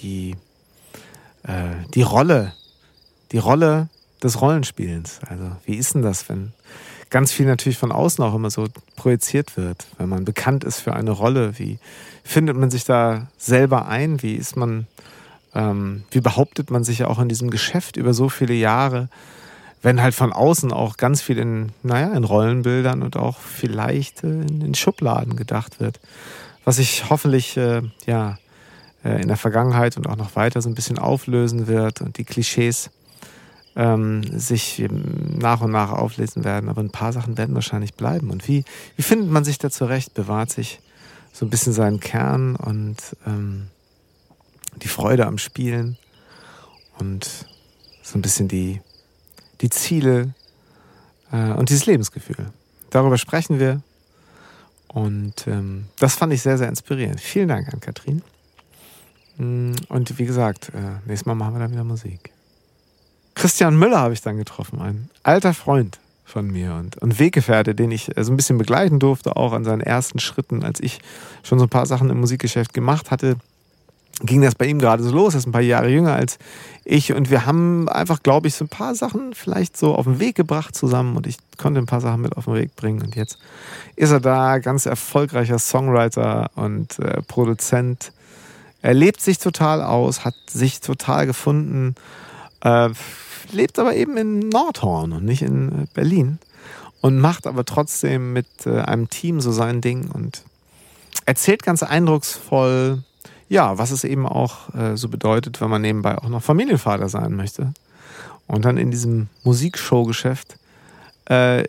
die, äh, die Rolle, die Rolle des Rollenspielens. Also wie ist denn das, wenn ganz viel natürlich von außen auch immer so projiziert wird, wenn man bekannt ist für eine Rolle. Wie findet man sich da selber ein? Wie ist man, ähm, wie behauptet man sich ja auch in diesem Geschäft über so viele Jahre, wenn halt von außen auch ganz viel in, naja, in Rollenbildern und auch vielleicht in, in Schubladen gedacht wird. Was sich hoffentlich, äh, ja, äh, in der Vergangenheit und auch noch weiter so ein bisschen auflösen wird und die Klischees ähm, sich nach und nach auflesen werden. Aber ein paar Sachen werden wahrscheinlich bleiben. Und wie, wie findet man sich da zurecht? Bewahrt sich so ein bisschen seinen Kern und ähm, die Freude am Spielen und so ein bisschen die, die Ziele äh, und dieses Lebensgefühl. Darüber sprechen wir. Und ähm, das fand ich sehr, sehr inspirierend. Vielen Dank an Katrin. Mm, und wie gesagt, äh, nächstes Mal machen wir dann wieder Musik. Christian Müller habe ich dann getroffen, ein alter Freund von mir und, und Weggefährte, den ich äh, so ein bisschen begleiten durfte, auch an seinen ersten Schritten, als ich schon so ein paar Sachen im Musikgeschäft gemacht hatte, ging das bei ihm gerade so los. Er ist ein paar Jahre jünger als ich und wir haben einfach, glaube ich, so ein paar Sachen vielleicht so auf den Weg gebracht zusammen und ich konnte ein paar Sachen mit auf den Weg bringen. Und jetzt ist er da, ganz erfolgreicher Songwriter und äh, Produzent. Er lebt sich total aus, hat sich total gefunden äh, lebt aber eben in Nordhorn und nicht in äh, Berlin und macht aber trotzdem mit äh, einem Team so sein Ding und erzählt ganz eindrucksvoll, ja, was es eben auch so bedeutet, wenn man nebenbei auch noch Familienvater sein möchte und dann in diesem Musikshow-Geschäft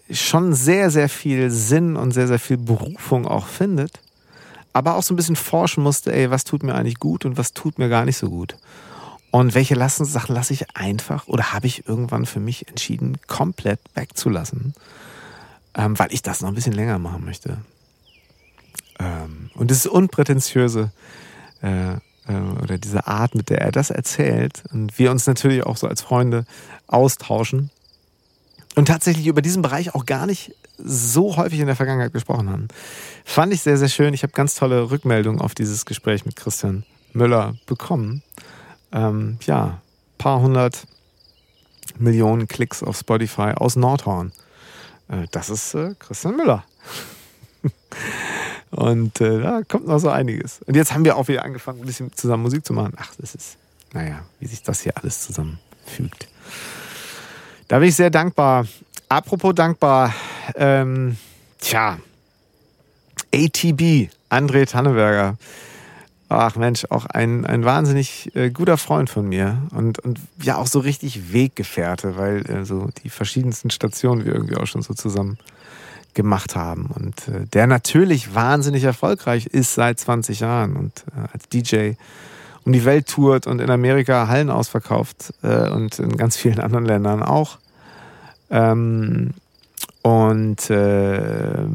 schon sehr, sehr viel Sinn und sehr, sehr viel Berufung auch findet, aber auch so ein bisschen forschen musste, ey, was tut mir eigentlich gut und was tut mir gar nicht so gut. Und welche Lassen, Sachen lasse ich einfach oder habe ich irgendwann für mich entschieden, komplett wegzulassen, ähm, weil ich das noch ein bisschen länger machen möchte. Ähm, und das unprätentiöse äh, äh, oder diese Art, mit der er das erzählt und wir uns natürlich auch so als Freunde austauschen und tatsächlich über diesen Bereich auch gar nicht so häufig in der Vergangenheit gesprochen haben. Fand ich sehr, sehr schön. Ich habe ganz tolle Rückmeldungen auf dieses Gespräch mit Christian Müller bekommen ähm, ja, paar hundert Millionen Klicks auf Spotify aus Nordhorn. Äh, das ist äh, Christian Müller. Und äh, da kommt noch so einiges. Und jetzt haben wir auch wieder angefangen, ein bisschen zusammen Musik zu machen. Ach, das ist, naja, wie sich das hier alles zusammenfügt. Da bin ich sehr dankbar. Apropos dankbar, ähm, tja, ATB, André Tanneberger ach Mensch, auch ein, ein wahnsinnig äh, guter Freund von mir und, und ja auch so richtig Weggefährte, weil äh, so die verschiedensten Stationen wir irgendwie auch schon so zusammen gemacht haben und äh, der natürlich wahnsinnig erfolgreich ist seit 20 Jahren und äh, als DJ um die Welt tourt und in Amerika Hallen ausverkauft äh, und in ganz vielen anderen Ländern auch. Ähm, und äh,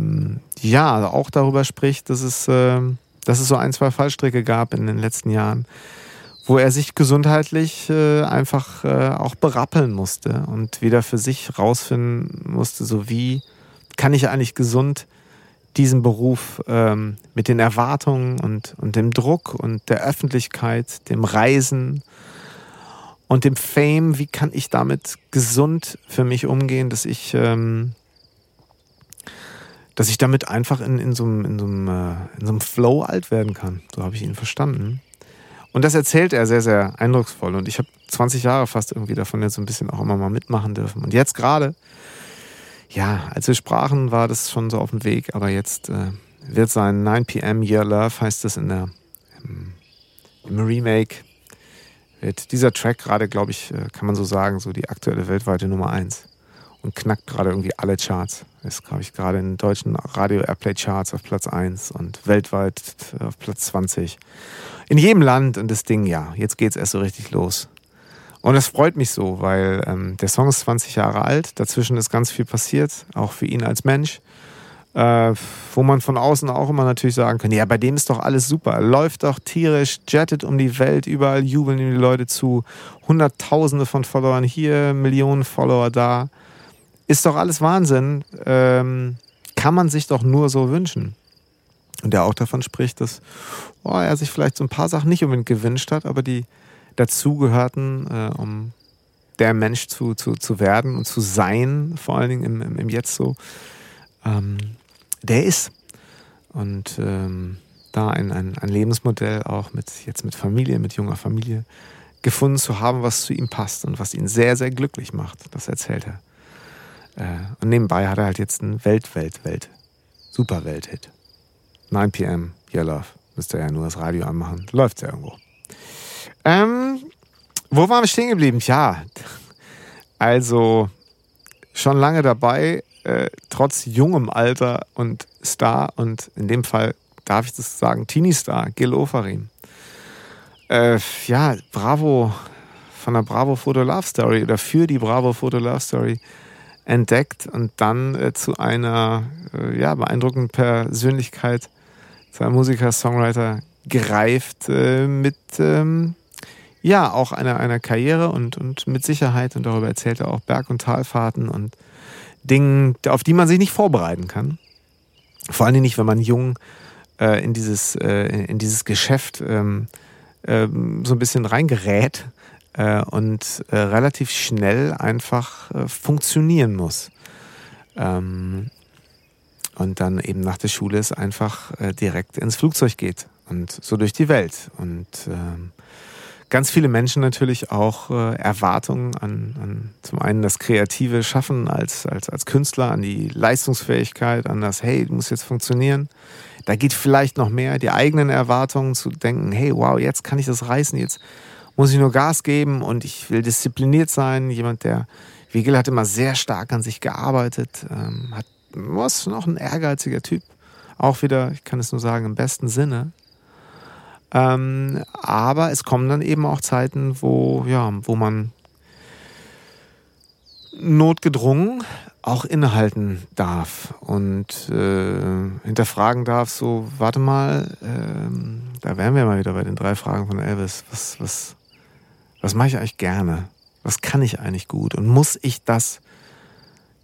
ja, auch darüber spricht, dass es, äh, dass es so ein, zwei Fallstricke gab in den letzten Jahren, wo er sich gesundheitlich äh, einfach äh, auch berappeln musste und wieder für sich rausfinden musste, so wie kann ich eigentlich gesund diesen Beruf ähm, mit den Erwartungen und, und dem Druck und der Öffentlichkeit, dem Reisen und dem Fame, wie kann ich damit gesund für mich umgehen, dass ich, ähm, dass ich damit einfach in, in, so, einem, in, so einem, äh, in so einem Flow alt werden kann. So habe ich ihn verstanden. Und das erzählt er sehr, sehr eindrucksvoll. Und ich habe 20 Jahre fast irgendwie davon jetzt so ein bisschen auch immer mal mitmachen dürfen. Und jetzt gerade ja, als wir sprachen, war das schon so auf dem Weg, aber jetzt äh, wird sein 9 p.m. Year Love, heißt es in der, im, im Remake, wird dieser Track gerade, glaube ich, äh, kann man so sagen, so die aktuelle weltweite Nummer 1 und knackt gerade irgendwie alle Charts. Ist, glaube ich, gerade in deutschen Radio Airplay Charts auf Platz 1 und weltweit auf Platz 20. In jedem Land und das Ding, ja, jetzt geht es erst so richtig los. Und es freut mich so, weil ähm, der Song ist 20 Jahre alt, dazwischen ist ganz viel passiert, auch für ihn als Mensch. Äh, wo man von außen auch immer natürlich sagen kann, ja, bei dem ist doch alles super. Er läuft doch tierisch, jettet um die Welt, überall jubeln ihm die Leute zu. Hunderttausende von Followern hier, Millionen Follower da. Ist doch alles Wahnsinn. Ähm, kann man sich doch nur so wünschen. Und der auch davon spricht, dass oh, er sich vielleicht so ein paar Sachen nicht unbedingt gewünscht hat, aber die dazugehörten, äh, um der Mensch zu, zu, zu werden und zu sein, vor allen Dingen im, im, im Jetzt so, ähm, der ist. Und ähm, da ein, ein, ein Lebensmodell auch mit jetzt mit Familie, mit junger Familie gefunden zu haben, was zu ihm passt und was ihn sehr, sehr glücklich macht. Das erzählt er. Äh, und nebenbei hat er halt jetzt einen Welt, Welt, Welt, Super Welt-Hit. 9 p.m. Your Love. Müsst ihr ja nur das Radio anmachen. Läuft ja irgendwo. Ähm, wo waren wir stehen geblieben? Ja, also schon lange dabei, äh, trotz jungem Alter und Star und in dem Fall darf ich das sagen, Teenie-Star, Gil Ofarim. Äh, ja, Bravo, von der Bravo Photo Love Story oder für die Bravo Photo Love Story entdeckt und dann äh, zu einer äh, ja, beeindruckenden Persönlichkeit, zu einem Musiker, Songwriter gereift äh, mit ähm, ja, auch einer, einer Karriere und, und mit Sicherheit, und darüber erzählt er auch Berg- und Talfahrten und Dingen, auf die man sich nicht vorbereiten kann. Vor allem nicht, wenn man jung äh, in, dieses, äh, in dieses Geschäft ähm, äh, so ein bisschen reingerät äh, und äh, relativ schnell einfach äh, funktionieren muss. Ähm, und dann eben nach der Schule es einfach direkt ins Flugzeug geht und so durch die Welt. Und ähm, ganz viele Menschen natürlich auch äh, Erwartungen an, an zum einen das kreative Schaffen als, als, als Künstler, an die Leistungsfähigkeit, an das, hey, du musst jetzt funktionieren. Da geht vielleicht noch mehr, die eigenen Erwartungen zu denken, hey, wow, jetzt kann ich das reißen, jetzt muss ich nur Gas geben und ich will diszipliniert sein. Jemand, der, Wigel hat immer sehr stark an sich gearbeitet, ähm, hat, was noch ein ehrgeiziger Typ. Auch wieder, ich kann es nur sagen, im besten Sinne. Ähm, aber es kommen dann eben auch Zeiten, wo, ja, wo man notgedrungen auch innehalten darf und äh, hinterfragen darf, so, warte mal, äh, da wären wir mal wieder bei den drei Fragen von Elvis. Was, was, was mache ich eigentlich gerne? Was kann ich eigentlich gut? Und muss ich das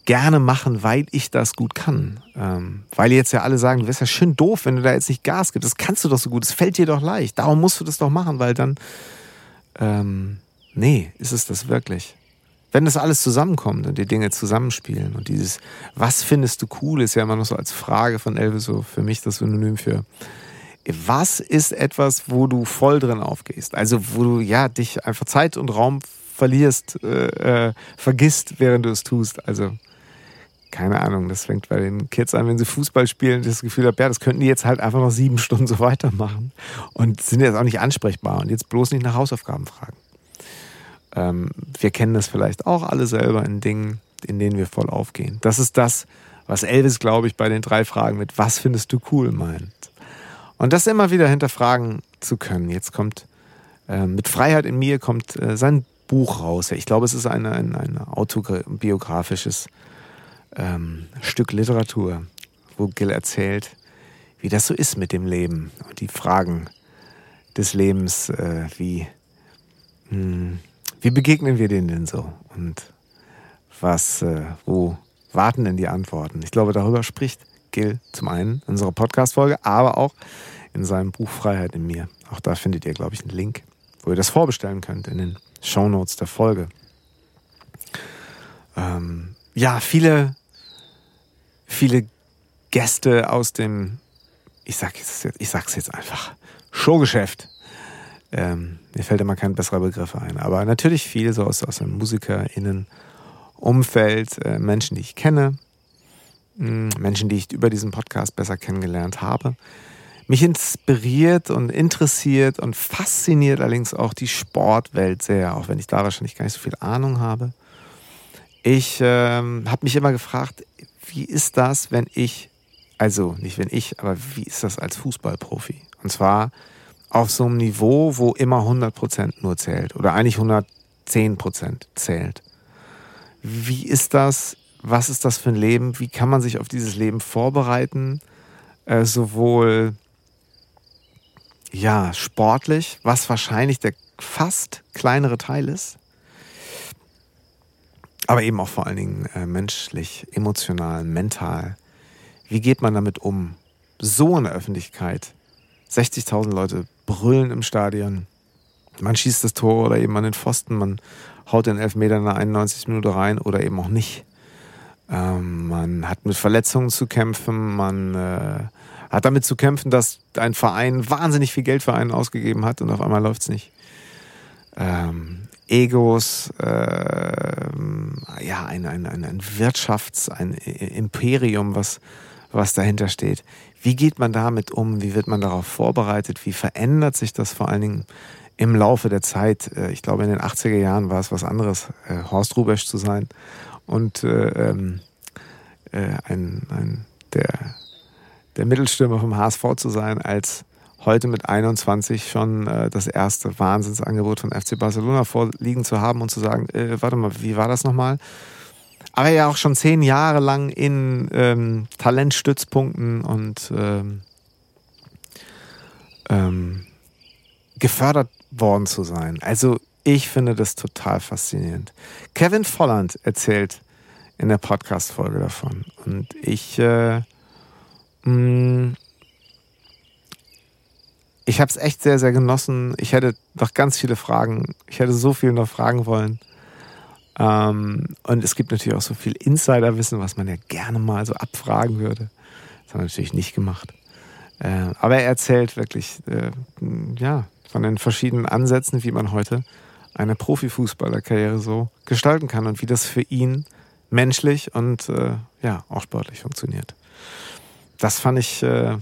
gerne machen, weil ich das gut kann. Ähm, weil jetzt ja alle sagen, du wärst ja schön doof, wenn du da jetzt nicht Gas gibst. Das kannst du doch so gut, das fällt dir doch leicht. Darum musst du das doch machen, weil dann, ähm, nee, ist es das wirklich. Wenn das alles zusammenkommt und die Dinge zusammenspielen und dieses, was findest du cool, ist ja immer noch so als Frage von Elvis so für mich das Synonym für, was ist etwas, wo du voll drin aufgehst? Also, wo du ja dich einfach Zeit und Raum verlierst, äh, äh, vergisst, während du es tust. Also, keine Ahnung, das fängt bei den Kids an, wenn sie Fußball spielen, das Gefühl habe, ja, das könnten die jetzt halt einfach noch sieben Stunden so weitermachen und sind jetzt auch nicht ansprechbar und jetzt bloß nicht nach Hausaufgaben fragen. Ähm, wir kennen das vielleicht auch alle selber in Dingen, in denen wir voll aufgehen. Das ist das, was Elvis, glaube ich, bei den drei Fragen mit Was findest du cool meint. Und das immer wieder hinterfragen zu können. Jetzt kommt Äh, mit Freiheit in mir kommt äh, sein Buch raus. Ich glaube, es ist ein, ein, ein autobiografisches ähm, Stück Literatur, wo Gil erzählt, wie das so ist mit dem Leben und die Fragen des Lebens, äh, wie, mh, hm, wie begegnen wir denen denn so und was, äh, wo warten denn die Antworten? Ich glaube, darüber spricht Gil zum einen in unserer Podcast-Folge, aber auch in seinem Buch Freiheit in mir. Auch da findet ihr, glaube ich, einen Link, wo ihr das vorbestellen könnt in den Shownotes der Folge. Ähm, ja, viele, viele Gäste aus dem, ich sag jetzt, ich sag's jetzt einfach, Showgeschäft. Ähm, mir fällt immer kein besserer Begriff ein. Aber natürlich viele so aus, aus dem MusikerInnen-Umfeld, äh, Menschen, die ich kenne, Menschen, die ich über diesen Podcast besser kennengelernt habe. Mich inspiriert und interessiert und fasziniert allerdings auch die Sportwelt sehr, auch wenn ich da wahrscheinlich gar nicht so viel Ahnung habe. Ich ähm, habe mich immer gefragt, wie ist das, wenn ich, also nicht wenn ich, aber wie ist das als Fußballprofi? Und zwar auf so einem Niveau, wo immer 100% nur zählt oder eigentlich 110% zählt. Wie ist das? Was ist das für ein Leben? Wie kann man sich auf dieses Leben vorbereiten? Äh, sowohl ja, sportlich, was wahrscheinlich der fast kleinere Teil ist, aber eben auch vor allen Dingen äh, menschlich, emotional, mental. Wie geht man damit um? So in der Öffentlichkeit. 60.000 Leute brüllen im Stadion. Man schießt das Tor oder eben an den Pfosten. Man haut den Elfmeter in der 91 Minute rein oder eben auch nicht. Ähm, man hat mit Verletzungen zu kämpfen. Man äh, hat damit zu kämpfen, dass ein Verein wahnsinnig viel Geld für einen ausgegeben hat und auf einmal läuft es nicht. Ähm, Egos, äh, ja, ein, ein, ein, ein Wirtschafts-, ein Imperium, was, was dahinter steht. Wie geht man damit um? Wie wird man darauf vorbereitet? Wie verändert sich das vor allen Dingen im Laufe der Zeit? Äh, ich glaube, in den 80er Jahren war es was anderes, äh, Horst Rubesch zu sein und äh, ähm, äh, ein, ein, der der Mittelstürmer vom HSV zu sein, als heute mit 21 schon äh, das erste Wahnsinnsangebot von FC Barcelona vorliegen zu haben und zu sagen, äh, warte mal, wie war das nochmal? Aber ja auch schon zehn Jahre lang in ähm, Talentstützpunkten und ähm, ähm, gefördert worden zu sein. Also ich finde das total faszinierend. Kevin Volland erzählt in der Podcast-Folge davon. Und ich äh, Mm. Ich habe es echt sehr, sehr genossen. Ich hätte noch ganz viele Fragen. Ich hätte so viel noch fragen wollen. Ähm, und es gibt natürlich auch so viel Insiderwissen, was man ja gerne mal so abfragen würde. Das haben wir natürlich nicht gemacht. Äh, aber er erzählt wirklich, äh, ja, von den verschiedenen Ansätzen, wie man heute eine Profifußballerkarriere so gestalten kann und wie das für ihn menschlich und äh, ja auch sportlich funktioniert das fand ich, äh,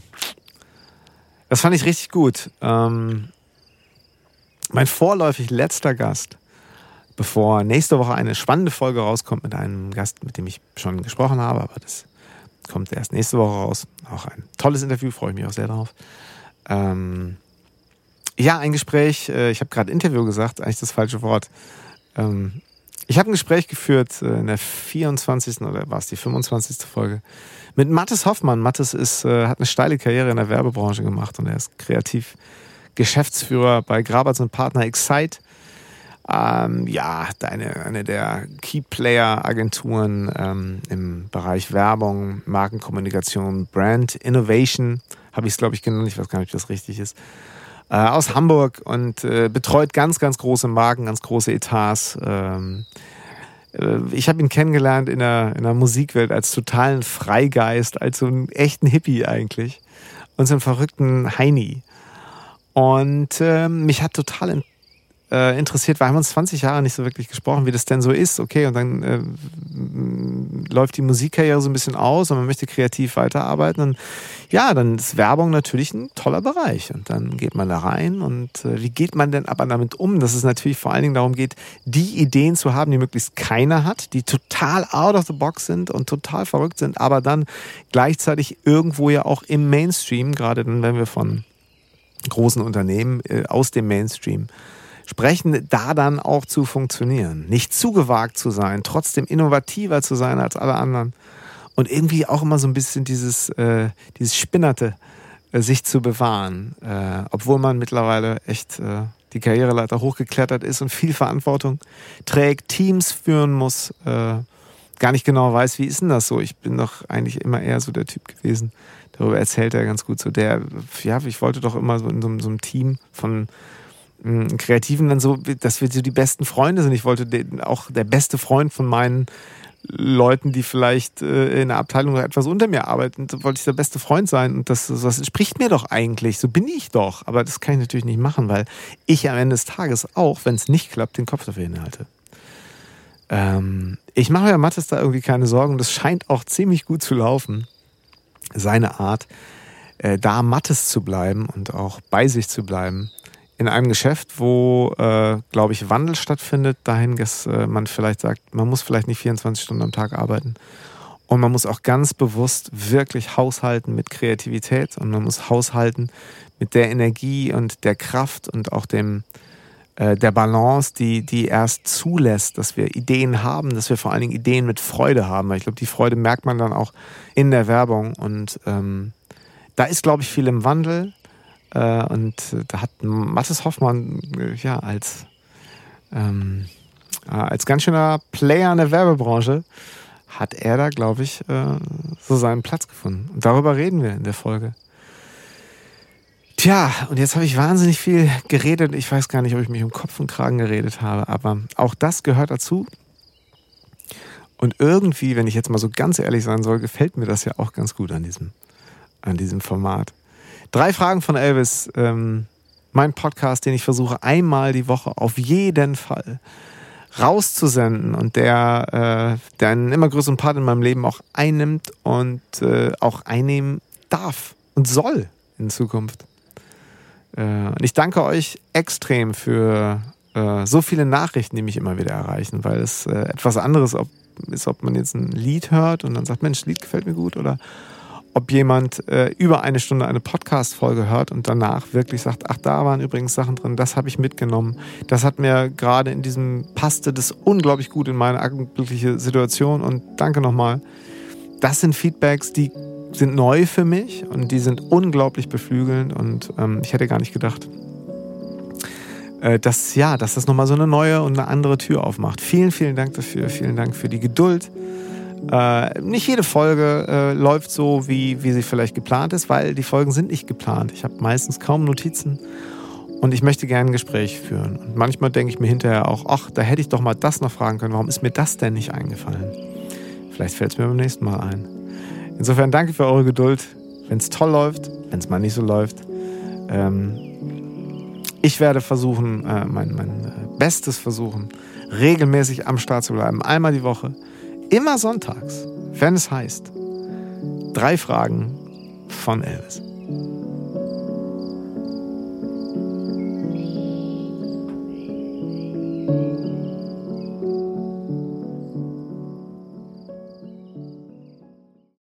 das fand ich richtig gut. Ähm, mein vorläufig letzter Gast, bevor nächste Woche eine spannende Folge rauskommt mit einem Gast, mit dem ich schon gesprochen habe, aber das kommt erst nächste Woche raus. Auch ein tolles Interview, freue ich mich auch sehr darauf. Ähm, ja, ein Gespräch, äh, ich habe gerade Interview gesagt, eigentlich das falsche Wort. Ähm, ich habe ein Gespräch geführt äh, in der 24. oder war es die 25. Folge mit Mathis Hoffmann. Mathis ist, äh, hat eine steile Karriere in der Werbebranche gemacht und er ist kreativ Geschäftsführer bei Grabatz und Partner Excite. Ähm, ja, eine, eine der Key-Player-Agenturen ähm, im Bereich Werbung, Markenkommunikation, Brand Innovation, habe ich es, glaube ich, genannt. Ich weiß gar nicht, ob das richtig ist. Äh, aus Hamburg und äh, betreut ganz, ganz große Marken, ganz große Etats. Ähm, äh, ich habe ihn kennengelernt in der, in der Musikwelt als totalen Freigeist, als so einen echten Hippie eigentlich und so einen verrückten Heini. Und äh, mich hat total äh, interessiert, weil wir uns 20 Jahre nicht so wirklich gesprochen, wie das denn so ist. Okay, und dann äh, läuft die Musikkarriere so ein bisschen aus und man möchte kreativ weiterarbeiten. Und ja, dann ist Werbung natürlich ein toller Bereich. Und dann geht man da rein und äh, wie geht man denn aber damit um, dass es natürlich vor allen Dingen darum geht, die Ideen zu haben, die möglichst keiner hat, die total out of the box sind und total verrückt sind, aber dann gleichzeitig irgendwo ja auch im Mainstream, gerade dann, wenn wir von großen Unternehmen äh, aus dem Mainstream sprechen, da dann auch zu funktionieren. Nicht zu gewagt zu sein, trotzdem innovativer zu sein als alle anderen und irgendwie auch immer so ein bisschen dieses, äh, dieses Spinnerte äh, sich zu bewahren, äh, obwohl man mittlerweile echt äh, die Karriereleiter hochgeklettert ist und viel Verantwortung trägt, Teams führen muss, äh, gar nicht genau weiß, wie ist denn das so? Ich bin doch eigentlich immer eher so der Typ gewesen. Darüber erzählt er ganz gut so. Der, ja, ich wollte doch immer so in so, so einem Team von Kreativen dann so, dass wir so die besten Freunde sind. Ich wollte den, auch der beste Freund von meinen Leuten, die vielleicht äh, in der Abteilung etwas unter mir arbeiten, wollte ich der beste Freund sein. Und das, das entspricht mir doch eigentlich. So bin ich doch. Aber das kann ich natürlich nicht machen, weil ich am Ende des Tages auch, wenn es nicht klappt, den Kopf dafür hinhalte. Ähm, ich mache ja Mattes da irgendwie keine Sorgen. Das scheint auch ziemlich gut zu laufen. Seine Art, äh, da Mattes zu bleiben und auch bei sich zu bleiben. In einem Geschäft, wo, äh, glaube ich, Wandel stattfindet, dahin, dass äh, man vielleicht sagt, man muss vielleicht nicht 24 Stunden am Tag arbeiten. Und man muss auch ganz bewusst wirklich haushalten mit Kreativität und man muss haushalten mit der Energie und der Kraft und auch dem, äh, der Balance, die, die erst zulässt, dass wir Ideen haben, dass wir vor allen Dingen Ideen mit Freude haben. Weil ich glaube, die Freude merkt man dann auch in der Werbung. Und ähm, da ist, glaube ich, viel im Wandel. Äh, und da hat Mathis Hoffmann äh, ja als, ähm, äh, als ganz schöner Player in der Werbebranche hat er da, glaube ich, äh, so seinen Platz gefunden. Und darüber reden wir in der Folge. Tja, und jetzt habe ich wahnsinnig viel geredet. Ich weiß gar nicht, ob ich mich um Kopf und Kragen geredet habe, aber auch das gehört dazu. Und irgendwie, wenn ich jetzt mal so ganz ehrlich sein soll, gefällt mir das ja auch ganz gut an diesem, an diesem Format. Drei Fragen von Elvis. Ähm, mein Podcast, den ich versuche einmal die Woche auf jeden Fall rauszusenden und der, äh, der einen immer größeren Part in meinem Leben auch einnimmt und äh, auch einnehmen darf und soll in Zukunft. Äh, und ich danke euch extrem für äh, so viele Nachrichten, die mich immer wieder erreichen, weil es äh, etwas anderes ist, ob man jetzt ein Lied hört und dann sagt, Mensch, Lied gefällt mir gut oder ob jemand äh, über eine Stunde eine Podcast-Folge hört und danach wirklich sagt, ach, da waren übrigens Sachen drin, das habe ich mitgenommen. Das hat mir gerade in diesem, passte das unglaublich gut in meine augenblickliche Situation und danke nochmal. Das sind Feedbacks, die sind neu für mich und die sind unglaublich beflügelnd und ähm, ich hätte gar nicht gedacht, äh, dass, ja, dass das nochmal so eine neue und eine andere Tür aufmacht. Vielen, vielen Dank dafür, vielen Dank für die Geduld. Äh, nicht jede Folge äh, läuft so, wie, wie sie vielleicht geplant ist, weil die Folgen sind nicht geplant. Ich habe meistens kaum Notizen und ich möchte gerne ein Gespräch führen. Und manchmal denke ich mir hinterher auch, ach, da hätte ich doch mal das noch fragen können. Warum ist mir das denn nicht eingefallen? Vielleicht fällt es mir beim nächsten Mal ein. Insofern danke für eure Geduld. Wenn es toll läuft, wenn es mal nicht so läuft. Ähm, ich werde versuchen, äh, mein, mein äh, Bestes versuchen, regelmäßig am Start zu bleiben. Einmal die Woche. Immer sonntags, wenn es heißt, drei Fragen von Elvis.